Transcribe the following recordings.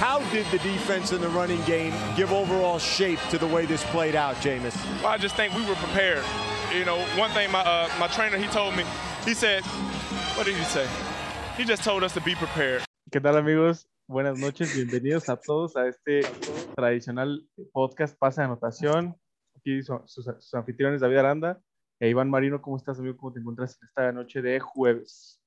How did the defense and the running game give overall shape to the way this played out, Jameis? Well, I just think we were prepared. You know, one thing my uh, my trainer he told me, he said, what did he say? He just told us to be prepared. ¿Qué tal amigos? Buenas noches, bienvenidos a todos a este tradicional podcast Pase de Anotación. Aquí son sus, sus anfitriones David Aranda e Iván Marino. ¿Cómo estás, amigo? ¿Cómo te encuentras en esta noche de jueves?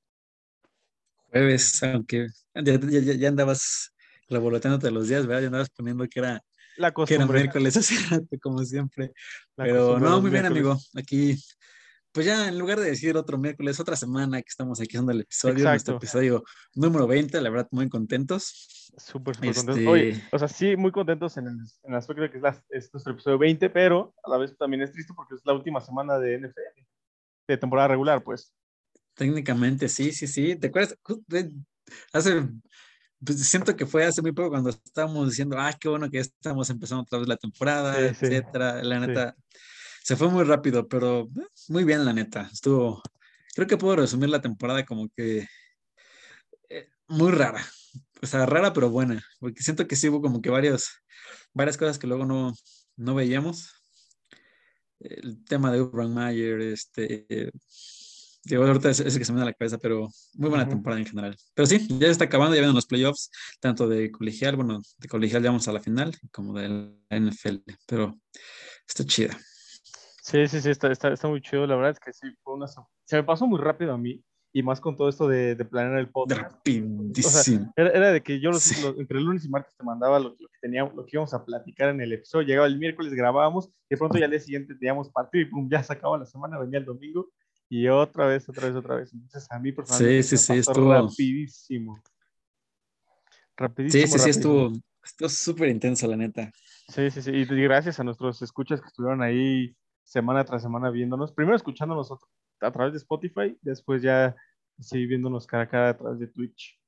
Jueves, aunque ya, ya, ya andabas revoloteándote los días, ¿verdad? Ya andabas poniendo que era, La que era miércoles hace rato, como siempre. La Pero no, muy bien, miércoles. amigo. Aquí, pues ya en lugar de decir otro miércoles, otra semana que estamos aquí haciendo el episodio, Exacto. nuestro episodio número 20, la verdad, muy contentos. Súper, súper Este- contentos. Oye, o sea, sí, muy contentos en el, en el aspecto de que es, la- es nuestro episodio 20, pero a la vez también es triste porque es la última semana de NFL, de temporada regular, pues. Técnicamente, sí, sí, sí. ¿Te acuerdas? Hace, pues siento que fue hace muy poco cuando estábamos diciendo, ah, qué bueno que estamos empezando otra vez la temporada, Sí, sí. etcétera. La Sí. neta, se fue muy rápido, pero eh, muy bien, la neta. Estuvo, creo que puedo resumir la temporada como que eh, muy rara. O sea, rara pero buena, porque siento que sí hubo como que varios, varias cosas que luego no, no veíamos. El tema de Urban Mayer, este, digo, ahorita es, es el que se me da la cabeza, pero muy buena Ujú. temporada en general. Pero sí, ya se está acabando, ya vienen los playoffs, tanto de colegial, bueno, de colegial ya vamos a la final, como de la NFL, pero está chida. Sí, sí, sí, está, está, está muy chido. La verdad es que sí, fue una... Se me pasó muy rápido a mí, y más con todo esto de, de planear el podcast. Rapidísimo. Era, era de que yo los, Sí. los- entre lunes y martes te mandaba lo, lo que teníamos, lo que íbamos a platicar en el episodio. Llegaba el miércoles, grabábamos, y de pronto ya al día siguiente teníamos partido y pum, ya se acababa la semana, venía el domingo y otra vez, otra vez, otra vez. Entonces a mí personalmente Sí, sí, me sí, pasó estuvo- rapidísimo. Rapidísimo. Sí, sí, sí, estuvo estuvo súper intenso, la neta. Sí, sí, sí. Y gracias a nuestros escuchas que estuvieron ahí semana tras semana viéndonos. Primero escuchándonos a través de Spotify, después ya sí viéndonos cara a cara a través de Twitch.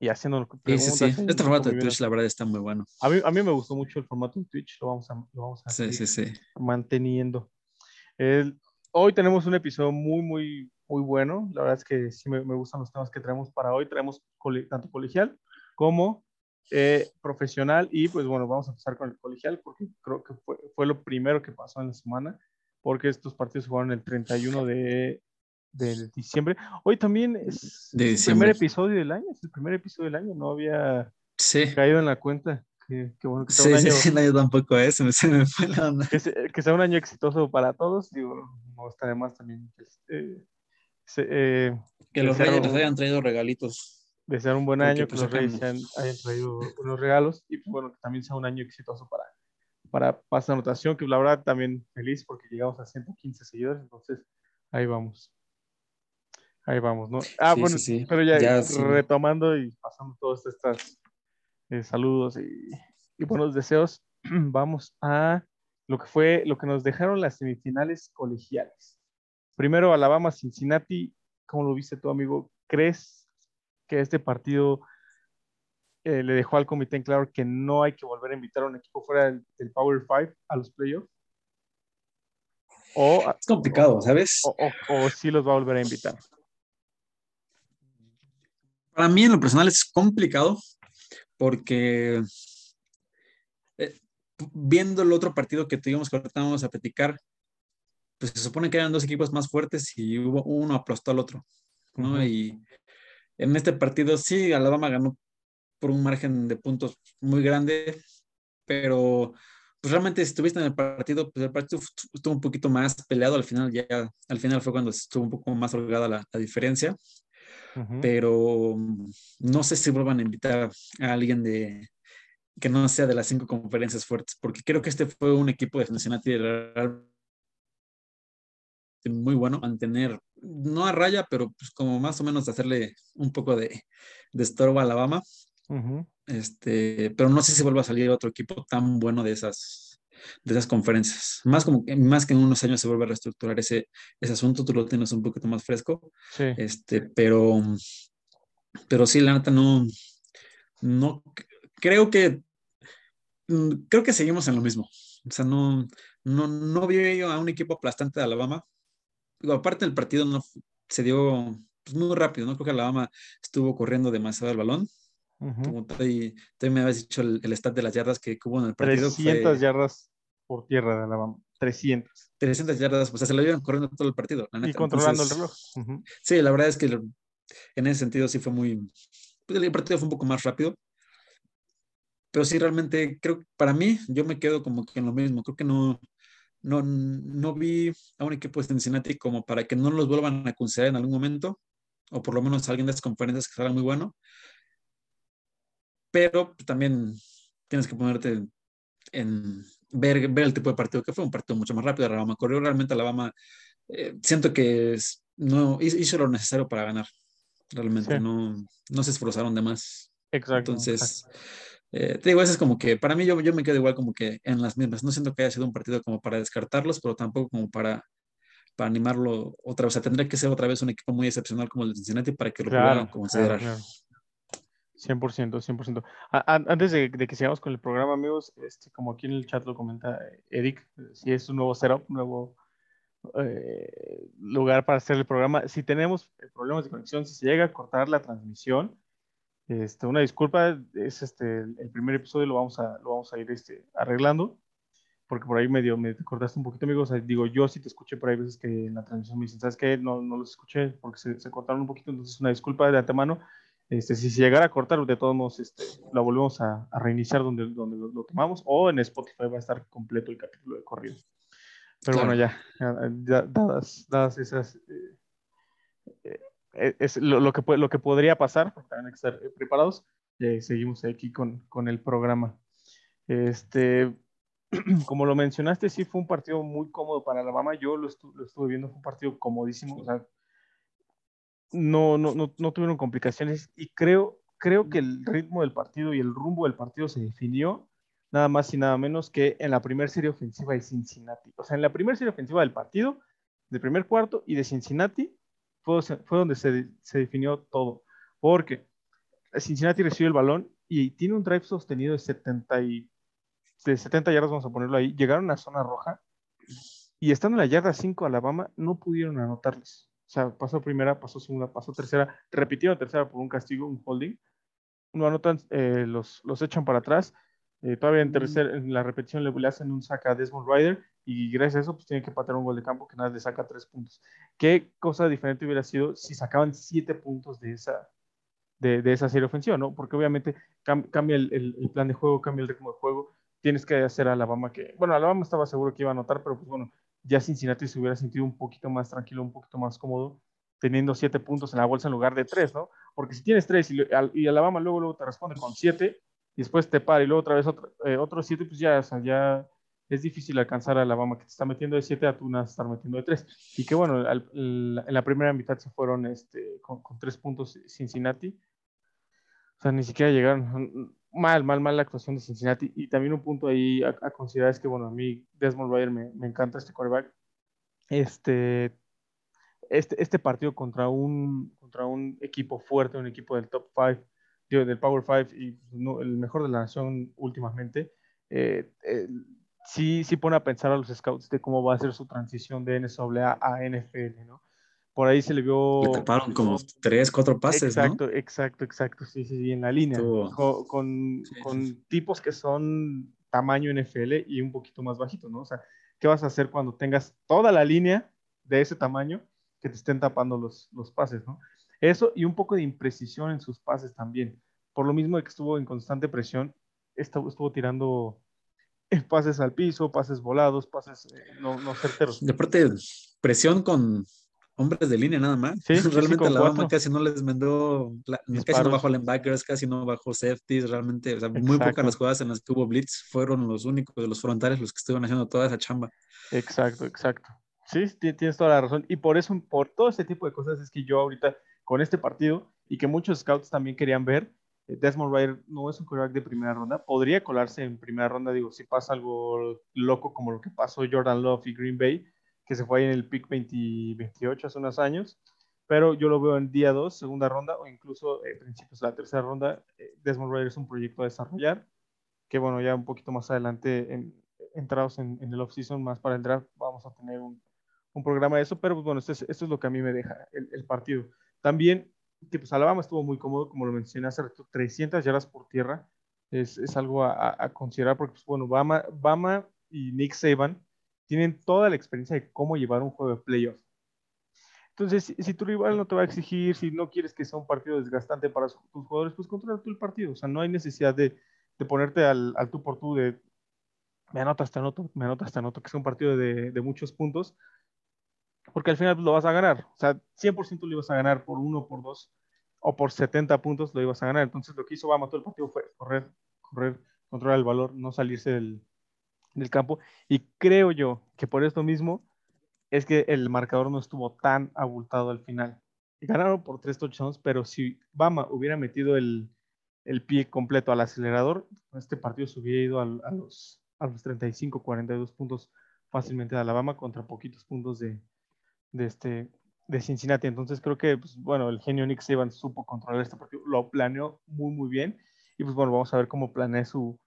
Y haciéndonos Sí, preguntas. sí, sí. Este formato de. Twitch, la verdad, está muy bueno. A mí, a mí me gustó mucho el formato en Twitch, lo vamos a, lo vamos a Sí, seguir sí, sí. manteniendo. El- hoy tenemos un episodio muy, muy, muy bueno. La verdad es que sí me, me gustan los temas que traemos para hoy. Traemos tanto colegial como eh, profesional. Y pues bueno, vamos a empezar con el colegial porque creo que fue, fue lo primero que pasó en la semana. Porque estos partidos jugaron el 31 de, de diciembre. Hoy también es De el diciembre. primer episodio del año. Es el primer episodio del año. No había Sí. caído en la cuenta. Qué bueno que sea Sí, un año sí, no, yo tampoco, ¿eh? se me, se me fue la onda. que, se- que sea un año exitoso para todos, digo, no está de más también este, se- eh, Que los reyes les hayan traído regalitos. desear un buen año, pues, que los reyes hayan, hayan traído unos regalos y pues, bueno, que también sea un año exitoso para, para Pasa Anotación, que la verdad también feliz porque llegamos a 115 seguidores, entonces ahí vamos. Ahí vamos, ¿no? Ah, Sí, bueno, sí, sí. pero ya, Ya, retomando y pasando todos estos eh, saludos y, y buenos deseos, vamos a lo que fue, lo que nos dejaron las semifinales colegiales. Primero Alabama-Cincinnati, ¿cómo lo viste tú, amigo? ¿Crees que este partido eh, le dejó al comité en claro que no hay que volver a invitar a un equipo fuera del, del Power Five a los playoffs? O, Es complicado, ¿sabes? o, o, o sí los va a volver a invitar. Para mí en lo personal es complicado porque eh, viendo el otro partido que tuvimos que ahorita vamos a platicar, pues se supone que eran dos equipos más fuertes y hubo, uno aplastó al otro, ¿no? Ujú. Y en este partido sí, Alabama ganó por un margen de puntos muy grande, pero pues realmente si estuviste en el partido, pues el partido estuvo un poquito más peleado al final, ya al final fue cuando estuvo un poco más holgada la, la diferencia Pero mm, no sé si vuelvan a invitar a alguien de que no sea de las cinco conferencias fuertes, porque creo que este fue un equipo de Cincinnati muy bueno, mantener, no a raya, pero pues como más o menos hacerle un poco de, de estorbo a Alabama, este, pero no sé si vuelva a salir otro equipo tan bueno de esas, de esas conferencias. Más, como, que- más que en unos años se vuelve a reestructurar ese, ese asunto, tú lo tienes un poquito más fresco, Sí. este, pero, pero sí, la neta no, no, creo que, mm, creo que seguimos en lo mismo. O sea, no, no, no vi yo a un equipo aplastante de Alabama. Digo, aparte del partido no se dio pues, muy rápido, ¿no? Creo que Alabama estuvo corriendo demasiado el balón. Como también me habías dicho el, el, stat de las yardas que hubo en el partido. 300 yardas por tierra de Alabama. 300. 300 yardas, pues se lo iban corriendo todo el partido. Y controlando el reloj. Sí, la verdad es que en ese sentido sí fue muy. Pues, el partido fue un poco más rápido. Pero sí, realmente creo que para mí, yo me quedo como que en lo mismo. Creo que no, no, no vi a un equipo de Cincinnati como para que no los vuelvan a considerar en algún momento, o por lo menos alguien de las conferencias que salga muy bueno. Pero también tienes que ponerte en ver, ver el tipo de partido que fue, un partido mucho más rápido. Alabama corrió realmente, Alabama eh, siento que no hizo lo necesario para ganar. Realmente no, no se esforzaron de más. Exacto. Entonces, eh, te digo, eso es como que para mí yo, yo me quedo igual como que en las mismas. No siento que haya sido un partido como para descartarlos, pero tampoco como para, para animarlo otra vez. O sea, tendría que ser otra vez un equipo muy excepcional como el de Cincinnati para que lo pudieran considerar. 100%, 100%. antes de, que sigamos con el programa, amigos, este, como aquí en el chat lo comenta Eric, si es un nuevo setup, un nuevo eh, lugar para hacer el programa. Si tenemos problemas de conexión, si se llega a cortar la transmisión, este, una disculpa, es este, el primer episodio lo vamos a, lo vamos a ir este, arreglando, porque por ahí medio me cortaste un poquito, amigos. digo, yo sí te escuché por ahí veces que en la transmisión me dicen, ¿sabes qué? No, no los escuché porque se, se cortaron un poquito, entonces una disculpa de antemano. Este, si se llegara a cortar, de todos modos, este, lo volvemos a, a reiniciar donde, donde lo, tomamos, o en Spotify va a estar completo el capítulo de corrido. Pero bueno, ya, dadas, dadas esas eh, eh, es lo, que, lo que podría pasar, también hay que estar eh, preparados. Y seguimos aquí con, con el programa. Este, como lo mencionaste, sí fue un partido muy cómodo para Alabama. Yo lo, lo estuve viendo, fue un partido comodísimo. O sea, no, no, no, no, tuvieron complicaciones y creo, creo que el ritmo del partido y el rumbo del partido se definió nada más y nada menos que en la primera serie ofensiva de Cincinnati. O sea, en la primera serie ofensiva del partido, del primer cuarto y de Cincinnati, fue, donde se, definió todo. Porque Cincinnati recibe el balón y tiene un drive sostenido de 70, y, de 70 yardas, vamos a ponerlo ahí. Llegaron a zona roja y estando en la yarda 5 Alabama, no pudieron anotarles. O sea, pasó primera, pasó segunda, pasó tercera, repitieron tercera por un castigo, un holding. No anotan, eh, los, los echan para atrás. Eh, todavía en, tercer, en la repetición le, le hacen un saca a Desmond Ryder y gracias a eso pues tienen que patear un gol de campo que nada le saca tres puntos. ¿Qué cosa diferente hubiera sido si sacaban siete puntos de esa, de, de esa serie ofensiva, ¿no? Porque obviamente cambia el, el, plan de juego, cambia el ritmo de juego, tienes que hacer a Alabama que, bueno, Alabama estaba seguro que iba a anotar, pero pues bueno, ya Cincinnati se hubiera sentido un poquito más tranquilo, un poquito más cómodo, teniendo siete puntos en la bolsa en lugar de tres, ¿no? Porque si tienes tres y, Alabama luego, luego te responde con siete, y después te para y luego otra vez otro, eh, otros siete, pues ya, es difícil alcanzar a Alabama que te está metiendo de 7 a tú a estar metiendo de 3. Y que bueno, en la primera mitad se fueron este, con, con 3 puntos Cincinnati. O sea, ni siquiera llegaron. Mal, mal, mal la actuación de Cincinnati. Y también un punto ahí a, considerar es que, bueno, a mí Desmond Ryder me, me encanta este quarterback. Este, este, este partido contra un, contra un equipo fuerte, un equipo del top 5, del Power 5 y pues, el mejor de la nación últimamente. Eh, sí, sí pone a pensar a los scouts de cómo va a ser su transición de NCAA a NFL, ¿no? Por ahí se le vio... Le taparon como tres, cuatro pases, exacto, ¿no? Exacto, exacto, sí, sí, en la línea. Con, con, tipos que son tamaño NFL y un poquito más bajito, ¿no? O sea, ¿qué vas a hacer cuando tengas toda la línea de ese tamaño que te estén tapando los, los pases, ¿no? Eso y un poco de imprecisión en sus pases también. Por lo mismo de que estuvo en constante presión, estuvo, estuvo tirando pases al piso, pases volados, pases eh, no, no, certeros. De parte, presión con hombres de línea nada más. Sí, realmente la Bama casi no les mandó, casi no bajó linebackers, casi no bajó safeties, realmente, o sea, muy pocas las jugadas en las que hubo blitz fueron los únicos de los frontales los que estuvieron haciendo toda esa chamba. Exacto, exacto. Sí, tienes toda la razón. Y por eso, por todo este tipo de cosas es que yo ahorita, con este partido, y que muchos scouts también querían ver, Desmond Ryder no es un quarterback de primera ronda. Podría colarse en primera ronda, digo, si pasa algo loco como lo que pasó Jordan Love y Green Bay, que se fue ahí en el pick 2028 hace unos años. Pero yo lo veo en día 2, segunda ronda, o incluso eh, principios de la tercera ronda. Eh, Desmond Ryder es un proyecto a desarrollar, que bueno, ya un poquito más adelante, en, entrados en, el off-season, más para el draft, vamos a tener un, un programa de eso. Pero pues, bueno, esto es, esto es, lo que a mí me deja el, el partido. También que pues Alabama estuvo muy cómodo, como lo mencioné hace rato, 300 yardas por tierra. Es, es algo a, a, considerar porque, pues, bueno, Bama, Bama y Nick Saban tienen toda la experiencia de cómo llevar un juego de playoff. Entonces, si, tu rival no te va a exigir, si no quieres que sea un partido desgastante para tus jugadores, pues controla tú el partido. O sea, no hay necesidad de, ponerte al, tú por tú de me anotas, te anoto, me anotas, te anoto, que es un partido de, muchos puntos, porque al final lo vas a ganar. O sea, 100% lo ibas a ganar por uno, por dos o por 70 puntos lo ibas a ganar. Entonces, lo que hizo Bama todo el partido fue correr, correr, controlar el valor, no salirse del, del campo. Y creo yo que por esto mismo es que el marcador no estuvo tan abultado al final. Ganaron por tres touchdowns, pero si Bama hubiera metido el, el pie completo al acelerador, este partido se hubiera ido a, los, a los 35, 42 puntos fácilmente de Alabama contra poquitos puntos de, de, este, de Cincinnati. Entonces creo que, pues, bueno, el genio Nick Saban supo controlar este partido, lo planeó muy, muy bien. Y pues bueno, vamos a ver cómo planea su,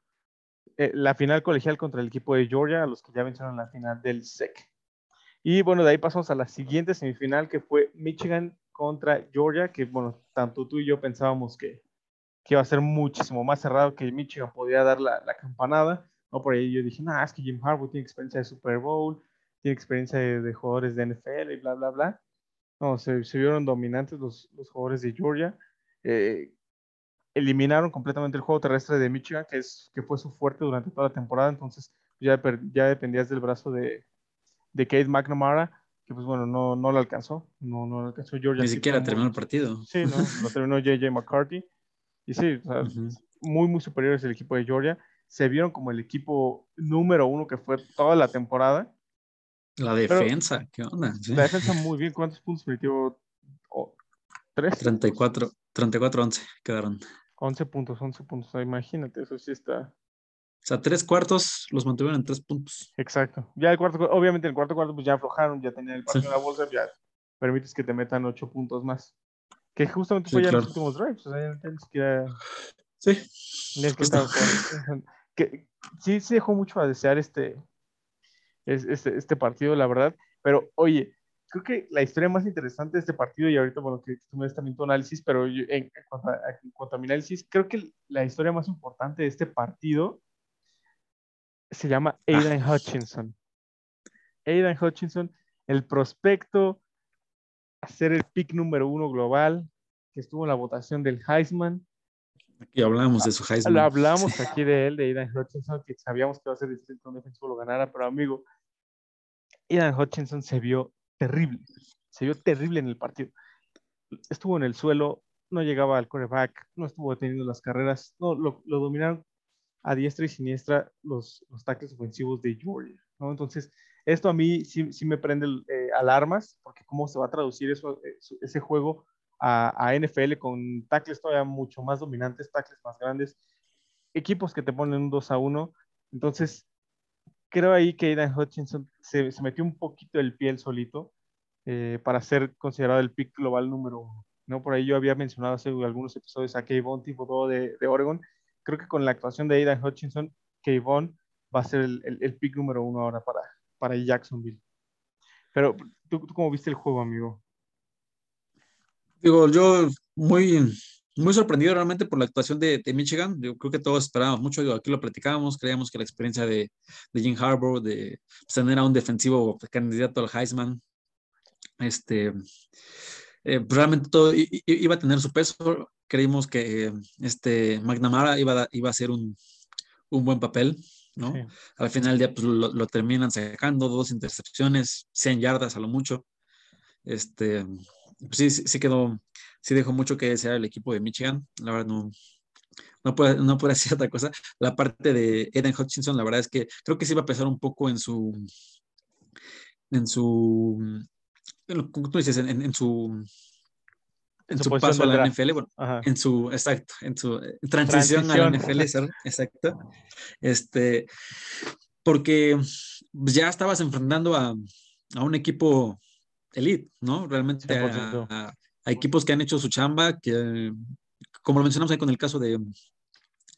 eh, la final colegial contra el equipo de Georgia, a los que ya vencieron la final del SEC. Y bueno, de ahí pasamos a la siguiente semifinal que fue Michigan contra Georgia, que bueno, tanto tú y yo pensábamos que, que iba a ser muchísimo más cerrado, que Michigan podía dar la, la campanada. ¿no? Por ahí yo dije, no, es que Jim Harbaugh tiene experiencia de Super Bowl, tiene experiencia de, de jugadores de NFL y bla, bla, bla. No, se, se vieron dominantes los, los, jugadores de Georgia. Eh, eliminaron completamente el juego terrestre de Michigan, que, es, que fue su fuerte durante toda la temporada, entonces ya, ya dependías del brazo de, de Kate McNamara, que pues bueno, no, no lo alcanzó, no, no lo alcanzó Georgia. Ni siquiera terminó el partido. Sí, no, lo terminó JJ McCarthy. Y sí, o sea, uh -huh. muy, muy superiores el equipo de Georgia. Se vieron como el equipo número uno que fue toda la temporada. La defensa, Pero, ¿qué onda? Sí. La defensa muy bien. ¿Cuántos puntos metió? Oh, ¿Tres? 34, 34-11 quedaron. 11 puntos, 11 puntos. Imagínate, eso sí está. O sea, tres cuartos los mantuvieron en tres puntos. Exacto. Ya el cuarto, obviamente el cuarto cuarto pues ya aflojaron, ya tenían el partido sí. en la bolsa, ya permites que te metan ocho puntos más. Que justamente fue sí, ya claro. los últimos drives. O sea, ya. Sí. Es que, que sí se dejó mucho a desear este, este, este partido, la verdad. Pero, oye, creo que la historia más interesante de este partido, y ahorita, bueno, que tú me des también tu análisis, pero yo, en, en, cuanto a, en, cuanto a, mi análisis, creo que la historia más importante de este partido se llama Aidan ah. Hutchinson. Aidan Hutchinson, el prospecto a ser el pick número uno global, que estuvo en la votación del Heisman. Aquí hablamos de su Heisman. Lo hablamos aquí de él, de Aidan Hutchinson, que sabíamos que iba a ser difícil que un defensivo lo ganara, pero amigo, Aidan Hutchinson se vio terrible, se vio terrible en el partido. Estuvo en el suelo, no llegaba al coreback, no estuvo teniendo las carreras, no, lo, lo dominaron a diestra y siniestra los, los tackles ofensivos de Georgia, ¿no? Entonces, esto a mí sí, sí me prende eh, alarmas, porque cómo se va a traducir eso, eh, ese juego a, a, NFL con tackles todavía mucho más dominantes, tackles más grandes, equipos que te ponen un 2 a 1. Entonces, creo ahí que Aidan Hutchinson se, metió un poquito el pie solito eh, para ser considerado el pick global número uno. ¿no? Por ahí yo había mencionado hace algunos episodios a Kayvon tipo de, de Oregon, creo que con la actuación de Aidan Hutchinson, Kayvon va a ser el, el, pick número uno ahora para, para Jacksonville. Pero, ¿tú, ¿tú, cómo viste el juego, amigo? Digo, yo muy, muy sorprendido realmente por la actuación de, de Michigan. Yo creo que todos esperábamos mucho, aquí lo platicábamos, creíamos que la experiencia de, de Jim Harbour, de pues, tener a un defensivo candidato al Heisman, este, eh, pues, realmente todo iba a tener su peso creímos que este McNamara iba a, iba a hacer un, un buen papel, ¿no? Sí. Al final ya pues, lo, lo, terminan sacando, dos intercepciones, 100 yardas a lo mucho. Este, pues, sí, sí, sí, quedó, sí dejó mucho que desear el equipo de Michigan. La verdad no, no puede, no puede hacer otra cosa. La parte de Eden Hutchinson, la verdad es que creo que sí va a pesar un poco en su, en su, ¿cómo tú dices? en, en, en su en su, su paso a la NFL, bueno, Ajá. en su, exacto, en su transición, transición. a la NFL, exacto, este, porque ya estabas enfrentando a, a un equipo elite, ¿no? Realmente a, a, a, equipos que han hecho su chamba, que, como lo mencionamos ahí con el caso de,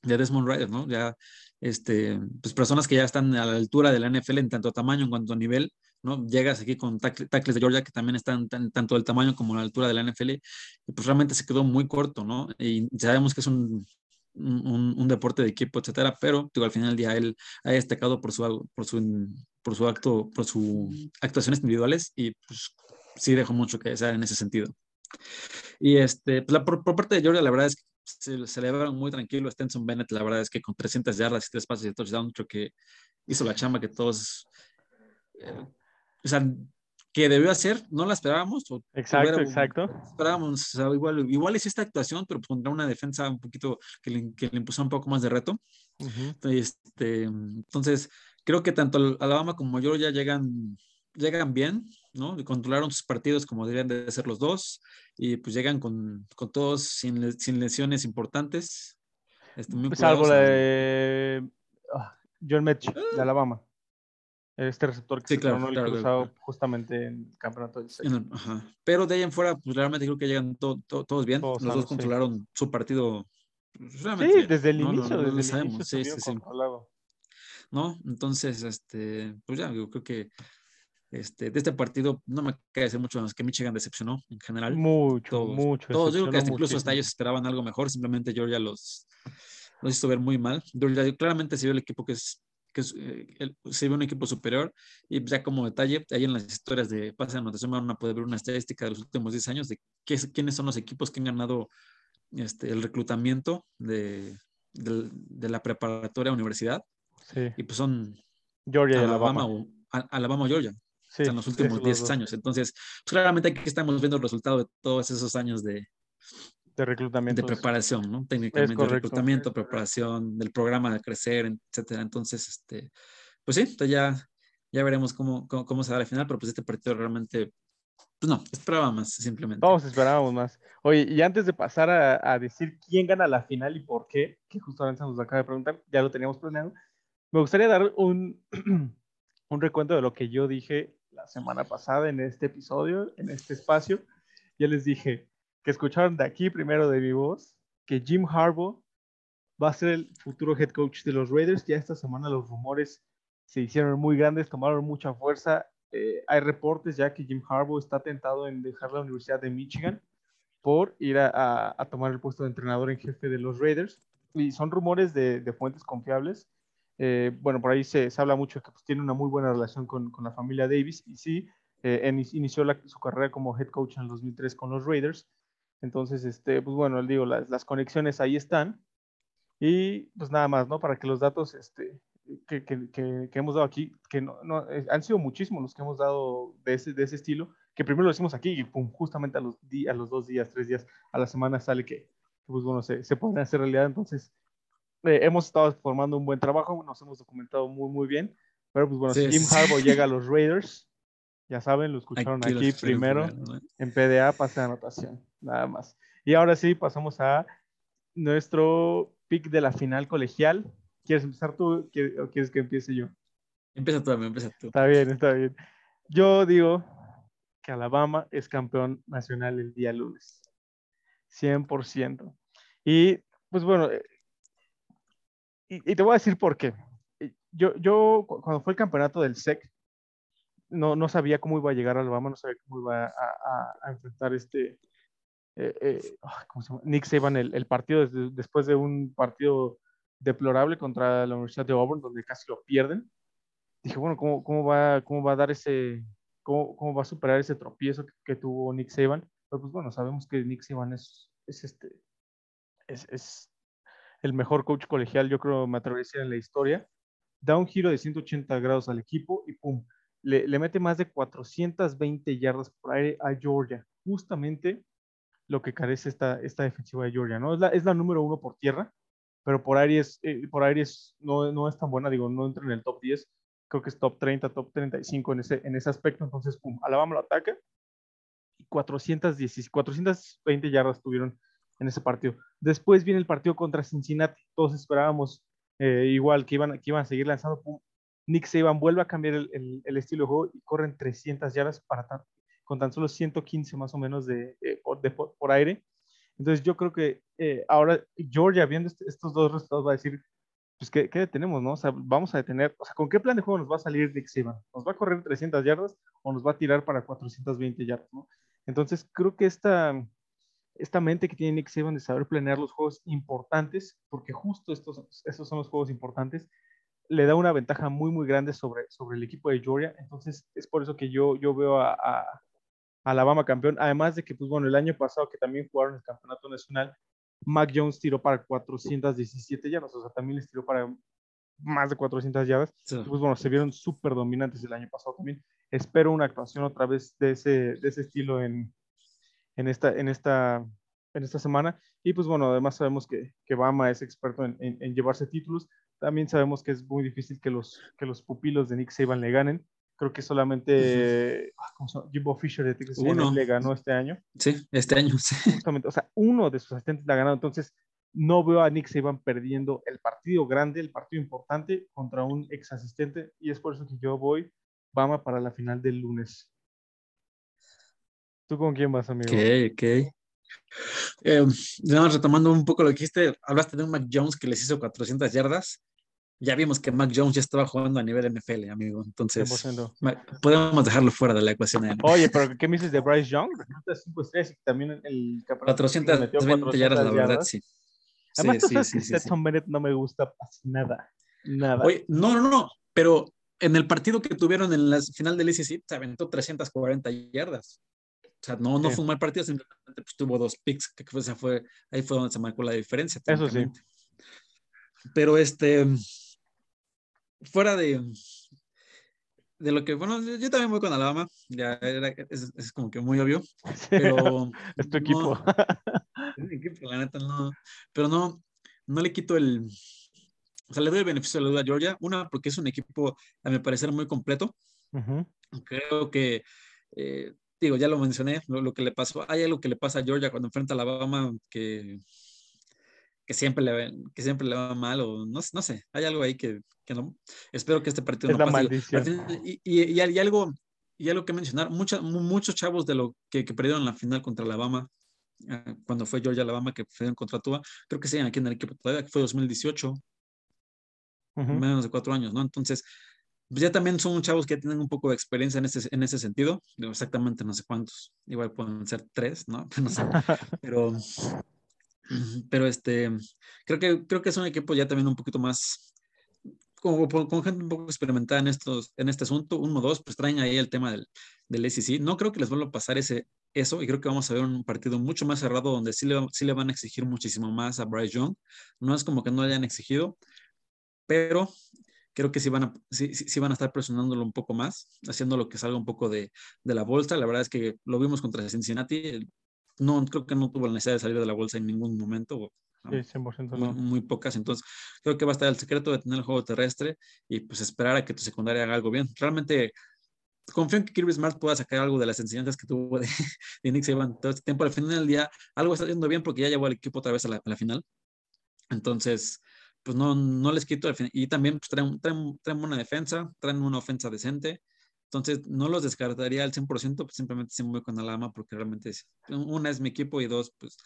de Desmond Ryder, ¿no? Ya, este, pues personas que ya están a la altura de la NFL en tanto tamaño en cuanto a nivel, ¿no? Llegas aquí con tackles de Georgia que también están tanto del tamaño como la altura de la NFL, y pues realmente se quedó muy corto, ¿no? Y sabemos que es un, un, deporte de equipo, etcétera, pero digo, al final del día él ha destacado por su, por su, por su acto, por sus actuaciones individuales y pues sí dejó mucho que desear en ese sentido. Y este, pues la, por, parte de Georgia, la verdad es que se celebraron muy tranquilo. Stenson Bennett, la verdad es que con 300 yardas y tres pases de touchdown, creo que hizo la chamba que todos, eh, o sea, que debió hacer, no la esperábamos. exacto, exacto. Esperábamos, igual, igual es esta actuación, pero pondrá una defensa un poquito que le, que le impuso un poco más de reto. este, entonces, creo que tanto Alabama como Georgia llegan, llegan bien, ¿no? Y controlaron sus partidos como deberían de ser los dos, y pues llegan con, con todos sin, sin, lesiones importantes. Este, Salvo la de ah, John Metch, de ah. Alabama. Este receptor que se claro, claro, justamente en el campeonato del Pero de ahí en fuera, pues realmente creo que llegan todos bien. los dos controlaron su partido. Pues, sí, desde el inicio. desde el sabemos. Inicio sí, sí, sí. ¿No? Entonces, este, pues ya, yo creo que este, de este partido no me cae decir mucho más que Michigan decepcionó en general. Mucho, mucho. Todos, yo creo que hasta incluso hasta ellos esperaban algo mejor, simplemente Georgia los, los hizo ver muy mal. Georgia claramente se vio el equipo que es que eh, se ve un equipo superior. Y ya como detalle, ahí en las historias de pase de anotación van a poder ver una estadística de los últimos 10 años de qué, quiénes son los equipos que han ganado este, el reclutamiento de, de, la preparatoria universidad. Y pues son Georgia Alabama, o Alabama o Georgia. En los últimos 10 años. Entonces, pues, claramente aquí estamos viendo el resultado de todos esos años de, de reclutamiento. De preparación, ¿no? Técnicamente, de reclutamiento, preparación del programa de crecer, etcétera. Entonces, este, pues sí, ya, ya veremos cómo, cómo, se da la final, pero pues este partido realmente, pues no, esperaba más, simplemente. Todos esperábamos más. Oye, y antes de pasar a, decir quién gana la final y por qué, que justo ahora nos acaba de preguntar, ya lo teníamos planeado, me gustaría dar un, un recuento de lo que yo dije la semana pasada en este episodio, en este espacio. Ya les dije, que escucharon de aquí primero de mi voz, que Jim Harbaugh va a ser el futuro head coach de los Raiders. Ya esta semana los rumores se hicieron muy grandes, tomaron mucha fuerza. Eh, hay reportes ya que Jim Harbaugh está tentado en dejar la Universidad de Michigan por ir a, tomar el puesto de entrenador en jefe de los Raiders. Y son rumores de, fuentes confiables. Eh, bueno, por ahí se, habla mucho que pues, tiene una muy buena relación con, la familia Davis y sí, eh, inició su carrera como head coach en el 2003 con los Raiders entonces, este, pues bueno, digo, las, las, conexiones ahí están. Y pues nada más, ¿no? Para que los datos este, que, que, que, hemos dado aquí, que no, no, eh, han sido muchísimos los que hemos dado de ese, de ese estilo, que primero lo decimos aquí y pum, justamente a los, a los dos días, tres días a la semana sale que, pues bueno, se, se pueden hacer realidad. Entonces, eh, hemos estado formando un buen trabajo, nos hemos documentado muy, muy bien. Pero pues bueno, si Jim Harbaugh llega a los Raiders, ya saben, lo escucharon aquí, primero, en PDA, pase de anotación nada más. Y ahora sí, pasamos a nuestro pick de la final colegial. ¿Quieres empezar tú o quieres que empiece yo? Empieza tú, empieza tú. Está bien, está bien. Yo digo que Alabama es campeón nacional el día lunes. 100%. Y pues bueno, eh, y, te voy a decir por qué. Yo, yo, cuando fue el campeonato del SEC, no, no sabía cómo iba a llegar a Alabama, no sabía cómo iba a enfrentar este, eh, eh, Nick Saban el, partido después de un partido deplorable contra la Universidad de Auburn, donde casi lo pierden. Dije, bueno, ¿cómo, cómo, va, cómo va a dar ese, cómo, cómo, va a superar ese tropiezo que, tuvo Nick Saban? Pero pues bueno, sabemos que Nick Saban es, es este, es, es, el mejor coach colegial, yo creo, me atrevería a decir en la historia. Da un giro de 180 grados al equipo y pum, le, le mete más de 420 yardas por aire a Georgia, justamente lo que carece esta, esta defensiva de Georgia, ¿no? Es la, es la número uno por tierra, pero por aire, es, eh, por aire no, no, es tan buena, digo, no entra en el top 10, creo que es top 30, top 35 en ese, en ese aspecto, entonces, pum, Alabama lo ataca y 410, 420 yardas tuvieron en ese partido. Después viene el partido contra Cincinnati, todos esperábamos eh, igual que iban, que iban a seguir lanzando, Nick Saban vuelve a cambiar el, el, estilo de juego y corren 300 yardas para, con tan solo 115 más o menos de, eh, por, aire. Entonces yo creo que eh, ahora Georgia viendo estos dos resultados va a decir, pues, ¿qué, ¿qué, detenemos, no? Vamos a detener, o sea, ¿con qué plan de juego nos va a salir Nick Saban? ¿Nos va a correr 300 yardas o nos va a tirar para 420 yardas? Entonces, creo que esta, esta mente que tiene Nick Saban de saber planear los juegos importantes, porque justo estos, estos son los juegos importantes, le da una ventaja muy, muy grande sobre, sobre el equipo de Georgia. Entonces, es por eso que yo, yo veo a, a, Alabama campeón. Además de que, pues bueno, el año pasado que también jugaron el campeonato nacional, Mac Jones tiró para 417 yardas, o sea, también les tiró para más de 400 yardas. Pues bueno, se vieron súper dominantes el año pasado también. Espero una actuación otra vez de ese, de ese estilo en, en, esta, en, esta, en esta semana. Y pues bueno, además sabemos que, que Bama es experto en, en, llevarse títulos. También sabemos que es muy difícil que los, que los pupilos de Nick Saban le ganen. Creo que solamente uh Jimbo Fisher de Texas le ganó este año. Sí, este año, sí. Justamente, o sea, uno de sus asistentes le ha ganado. Entonces, no veo a Nick Saban perdiendo el partido grande, el partido importante contra un ex asistente. Y es por eso que yo voy Bama para la final del lunes. ¿Tú con quién vas, amigo? Ok, ok. Eh, retomando un poco lo que dijiste, hablaste de un Mac Jones que les hizo 400 yardas. Ya vimos que Mac Jones ya estaba jugando a nivel NFL, amigo. Entonces, podemos dejarlo fuera de la ecuación. Oye, pero ¿qué me dices de Bryce Young? también el 420 yardas, la verdad, sí. Además, sí, sí, sí, sí, Bennett no me gusta nada. Nada. Oye, no, no, no, pero en el partido que tuvieron en la final del ICC se aventó 340 yardas. O sea, no, no fue un mal partido, simplemente pues, tuvo dos picks, que fue, fue, ahí fue donde se marcó la diferencia. Eso sí. Pero este, fuera de, de lo que, bueno, yo también voy con Alabama, ya era, es, es, como que muy obvio, pero... es tu equipo. es mi equipo, la neta, no, pero no, no le quito el, o sea, le doy el beneficio de la duda a Georgia, una porque es un equipo, a mi parecer, muy completo. Creo que eh, digo, ya lo mencioné, lo, que le pasó, hay algo que le pasa a Georgia cuando enfrenta a Alabama que, que, siempre, le, que siempre le va mal, o no, no sé, hay algo ahí que, que no. Espero que este partido no pase. Y, y, y, y, algo, y algo que mencionar, muchos chavos de lo que, que, perdieron la final contra Alabama, eh, cuando fue Georgia Alabama que perdieron contra Tua, creo que siguen aquí en el equipo todavía, que fue 2018, menos de cuatro años, ¿no? Entonces, pues ya también son chavos que tienen un poco de experiencia en ese, en ese sentido, exactamente no sé cuántos, igual pueden ser tres, ¿no? No sé, pero, pero este, creo que, creo que es un equipo ya también un poquito más, como con gente un poco experimentada en, estos, en este asunto, uno, dos, pues traen ahí el tema del, del SEC, no creo que les vuelva a pasar ese, eso y creo que vamos a ver un partido mucho más cerrado donde sí le, sí le van a exigir muchísimo más a Bryce Young, no es como que no le hayan exigido, pero creo que sí van, a, sí, sí, van a estar presionándolo un poco más, haciendo lo que salga un poco de, de, la bolsa. La verdad es que lo vimos contra Cincinnati. No, creo que no tuvo la necesidad de salir de la bolsa en ningún momento. Sí, 100% muy, muy, pocas. Entonces, creo que va a estar el secreto de tener el juego terrestre y pues esperar a que tu secundaria haga algo bien. Realmente confío en que Kirby Smart pueda sacar algo de las enseñanzas que tuvo de, de Nick Saban todo este tiempo. Al final del día, algo está yendo bien porque ya llevó al equipo otra vez a la, a la final. Entonces, pues no, no les quito el Y también pues, traen, traen, traen, una defensa, traen una ofensa decente. Entonces, no los descartaría al 100%, pues simplemente se mueve con Alama porque realmente es, una es mi equipo y dos, pues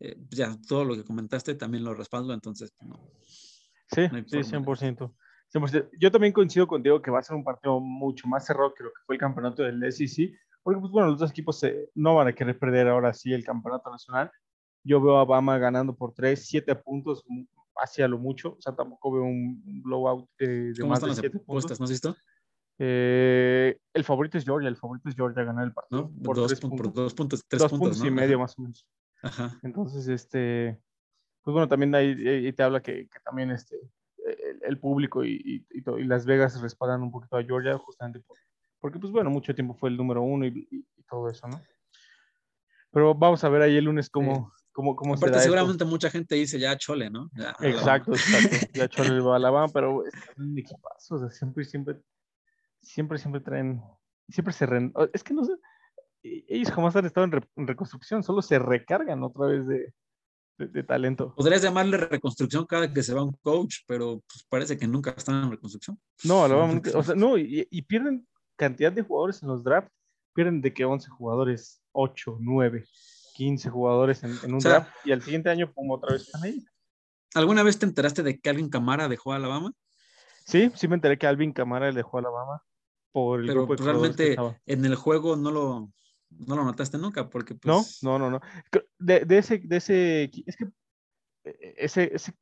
eh, ya todo lo que comentaste también lo respaldo, entonces pues, no. Sí, sí, 100%. 100%. Yo también coincido contigo que va a ser un partido mucho más cerrado que lo que fue el campeonato del SEC, porque pues bueno, los dos equipos se, no van a querer perder ahora sí el campeonato nacional. Yo veo a Bama ganando por 3, 7 puntos, hacia lo mucho, o sea, tampoco veo un blowout de, de más de 7 puntos. ¿No has visto? Eh, el favorito es Georgia, el favorito es Georgia ganar el partido. ¿No? Por, dos, puntos, por dos puntos, tres dos puntos, y medio más o menos. Ajá. Entonces, este, pues bueno, también ahí, ahí te habla que, que también este, el, el público y, y, y, Las Vegas respaldan un poquito a Georgia justamente por, porque, pues bueno, mucho tiempo fue el número uno y, todo eso, ¿no? Pero vamos a ver ahí el lunes cómo, ¿Cómo, cómo Aparte, seguramente mucha gente dice ya Chole, ¿no? exacto, exacto. Ya Chole va a Alabama, pero es un equipazo. O sea, siempre, siempre, siempre, siempre traen. Siempre se. Re, es que no sé. E, ellos jamás han estado en, reconstrucción, solo se recargan otra vez de, de, talento. Podrías llamarle reconstrucción cada que se va un coach, pero pues parece que nunca están en reconstrucción. No, Alabama o sea, no, y, y, pierden cantidad de jugadores en los drafts. Pierden de que 11 jugadores, 8, 9. 15 jugadores en, un draft y al siguiente año como otra vez están ahí. ¿Alguna vez te enteraste de que Alvin Camara dejó a Alabama? Sí, sí me enteré que Alvin Camara le dejó a Alabama por el Pero grupo de realmente en el juego no lo, no lo notaste nunca, porque No, pues, no, no, no. Creo- De, de ese, de ese, es que eh, ese, ese,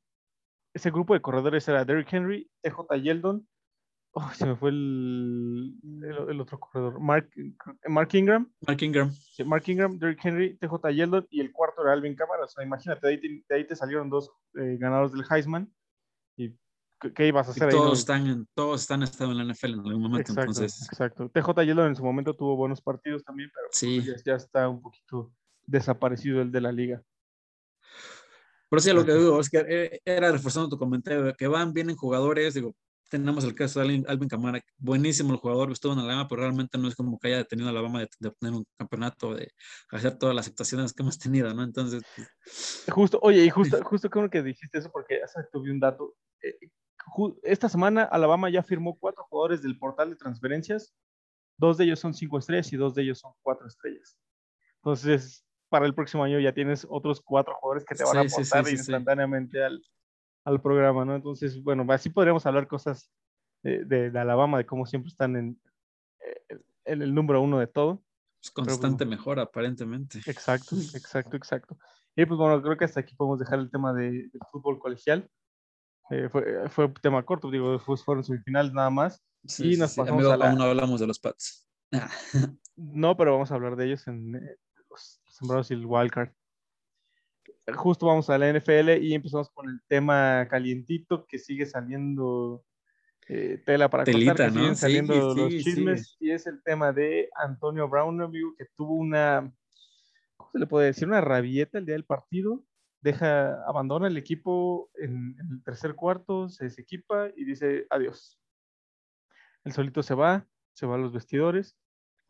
ese grupo de corredores era Derrick Henry, TJ Yeldon, oh, se me fue el, el, el otro corredor, Mark, Mark Ingram, Mark Ingram. sí, Mark Ingram, Derrick Henry, TJ Yeldon y el cuarto era Alvin Kamara. O sea, imagínate, de ahí, te- de ahí te salieron dos eh, ganadores del Heisman y ¿qué, qué ibas a Y hacer ahí? todos no? están, en, todos están estado en la NFL en algún momento, Exacto, entonces exacto. TJ Yeldon en su momento tuvo buenos partidos también, pero sí. ya, ya está un poquito desaparecido el de la liga. Eso ya lo que digo, que eh, era reforzando tu comentario, que van, vienen jugadores, digo, tenemos el caso de Alvin, Alvin Kamara, buenísimo el jugador, estuvo en Alabama, pero realmente no es como que haya detenido a Alabama de, de obtener un campeonato, de hacer todas las actuaciones que hemos tenido, ¿no? Entonces, Justo, oye, y justo, justo creo que dijiste eso porque hace tuve un dato. Eh, esta semana Alabama ya firmó cuatro jugadores del portal de transferencias. Dos de ellos son cinco estrellas y dos de ellos son cuatro estrellas. Entonces, para el próximo año ya tienes otros cuatro jugadores que te van a Sí, sí, aportar sí, sí. instantáneamente al, al programa, ¿no? Entonces, bueno, así podríamos hablar cosas de, de- de Alabama, de cómo siempre están en, eh, en el número uno de todo. pues, constante mejora, aparentemente. Exacto, exacto, exacto. Y pues bueno, creo que hasta aquí podemos dejar el tema de, fútbol colegial. Eh, fue, fue un tema corto, digo, fue- fueron semifinales nada más. Sí, Y nos sí. pasamos Amigo, a la- aún no hablamos de los Pats. No, pero vamos a hablar de ellos en eh, los sembrados y el wildcard. Justo vamos a la NFL y empezamos con el tema calientito que sigue saliendo eh, tela para Telita, cortar, que ¿no? siguen Sí, saliendo los sí, chismes y es el tema de Antonio Brown, amigo, que tuvo una, ¿cómo se le puede decir? Una rabieta el día del partido, deja, abandona el equipo en, en el tercer cuarto, se desequipa y dice adiós. El solito se va, se va a los vestidores.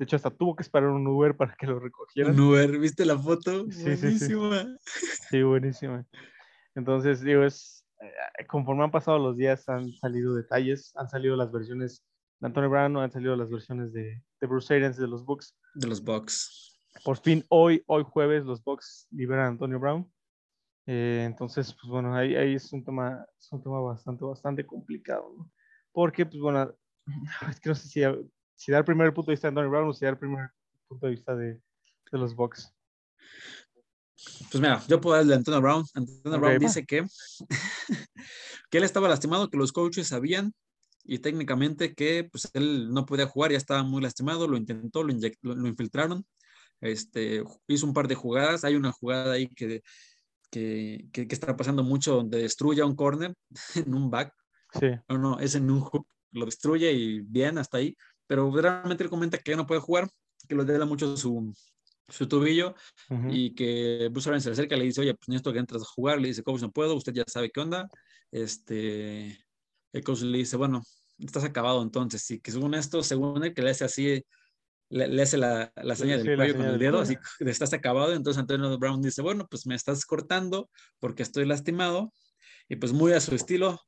De hecho, hasta tuvo que esperar un Uber para que lo recogieran. Un Uber, ¿viste la foto? Sí, sí, sí. Buenísima. Sí, buenísimo. Entonces, digo, es, eh, conforme han pasado los días, han salido detalles, han salido las versiones de Antonio Brown, han salido las versiones de, de Bruce Arians de los Bucks. De los Bucks. Por fin, hoy, hoy jueves, los Bucks liberan a Antonio Brown. Eh, entonces, pues bueno, ahí, ahí es un tema, es un tema bastante, bastante complicado, ¿no? Porque, pues bueno, es que no sé si, si primero el punto de vista de Antonio Brown o si primero el punto de vista de, de los Bucks. Pues mira, yo puedo darle a Antonio Brown. Antonio Ok, Brown dice que, que él estaba lastimado, que los coaches sabían y técnicamente que pues, él no podía jugar, ya estaba muy lastimado, lo intentó, lo, inyec- lo, lo infiltraron, este, hizo un par de jugadas, hay una jugada ahí que, que, que, que está pasando mucho donde destruye a un corner en un back, Sí, no, no, es en un hook, lo destruye y bien hasta ahí, pero realmente él comenta que ya no puede jugar, que lo duele mucho su, su tobillo y que Bruce Arians se le acerca y le dice, oye, pues necesito que entres a jugar, le dice, coach, no puedo, usted ya sabe qué onda, este, el coach le dice, bueno, estás acabado entonces, y que según esto, según él, que le hace así, le, le hace la, la seña Sí, del cuello con el dedo, cuello. así, de estás acabado, entonces Antonio Brown dice, bueno, pues me estás cortando porque estoy lastimado, y pues muy a su estilo,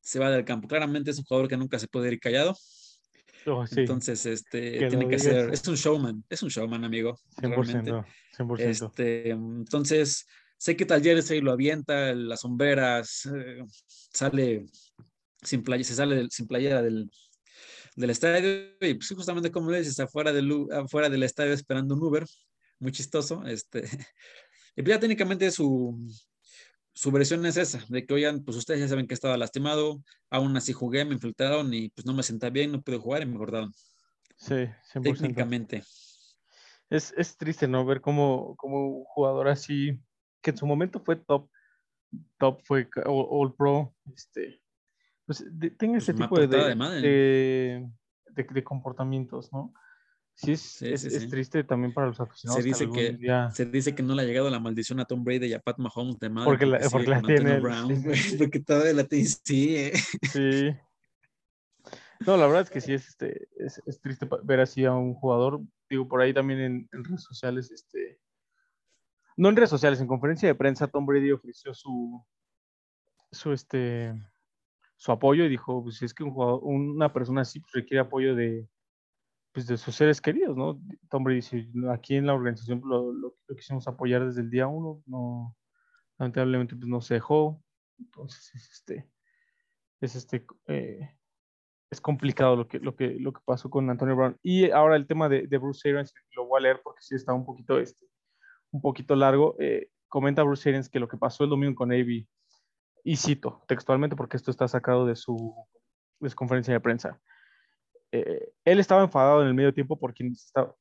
se va del campo. Claramente es un jugador que nunca se puede ir callado, oh, sí, entonces este, Que tiene que ser, es un showman, es un showman, amigo. realmente. 100%, 100%. Este, entonces, sé que tal jersey lo avienta, las sombreras, eh, sale sin playa, se sale del- sin playera del, del estadio y pues, justamente como le dices, afuera del, afuera del estadio esperando un Uber, muy chistoso. Este, y pues ya técnicamente su, su versión es esa, de que oigan, pues ustedes ya saben que estaba lastimado, aún así jugué, me infiltraron y pues no me sentía bien, no pude jugar y me cortaron. Sí, 100%. Técnicamente. Es, es triste, ¿no? Ver cómo, cómo un jugador así, que en su momento fue top, top fue all, all pro, este, pues de- tenga Pues ese tipo de, de, de- de comportamientos, ¿no? Sí, es, Sí, es, sí, es triste también para los aficionados. dice algún que día- Se dice que no le ha llegado la maldición a Tom Brady y a Pat Mahomes de madre. Porque la- sigue porque la tiene Brown, porque todavía la tiene. Sí, eh. Sí. No, la verdad es que sí es, este, es, es triste ver así a un jugador. Digo, por ahí también en, en redes sociales, este. No en redes sociales, en conferencia de prensa, Tom Brady ofreció su, su, este, su apoyo y dijo, pues si es que un jugador, una persona así pues, requiere apoyo de, pues, de sus seres queridos, ¿no? Tom Brady aquí en la organización lo, quisimos apoyar desde el día uno, no, lamentablemente pues no se dejó, Entonces, es este, es este, eh, es complicado lo que, lo que, lo que pasó con Antonio Brown. Y ahora el tema de, de Bruce Arians, lo voy a leer porque sí está un poquito, este, un poquito largo. Eh, comenta Bruce Arians que lo que pasó el domingo con Navy, y cito textualmente porque esto está sacado de su, de su conferencia de prensa. Eh, él estaba enfadado en el medio tiempo por quienes, estaba,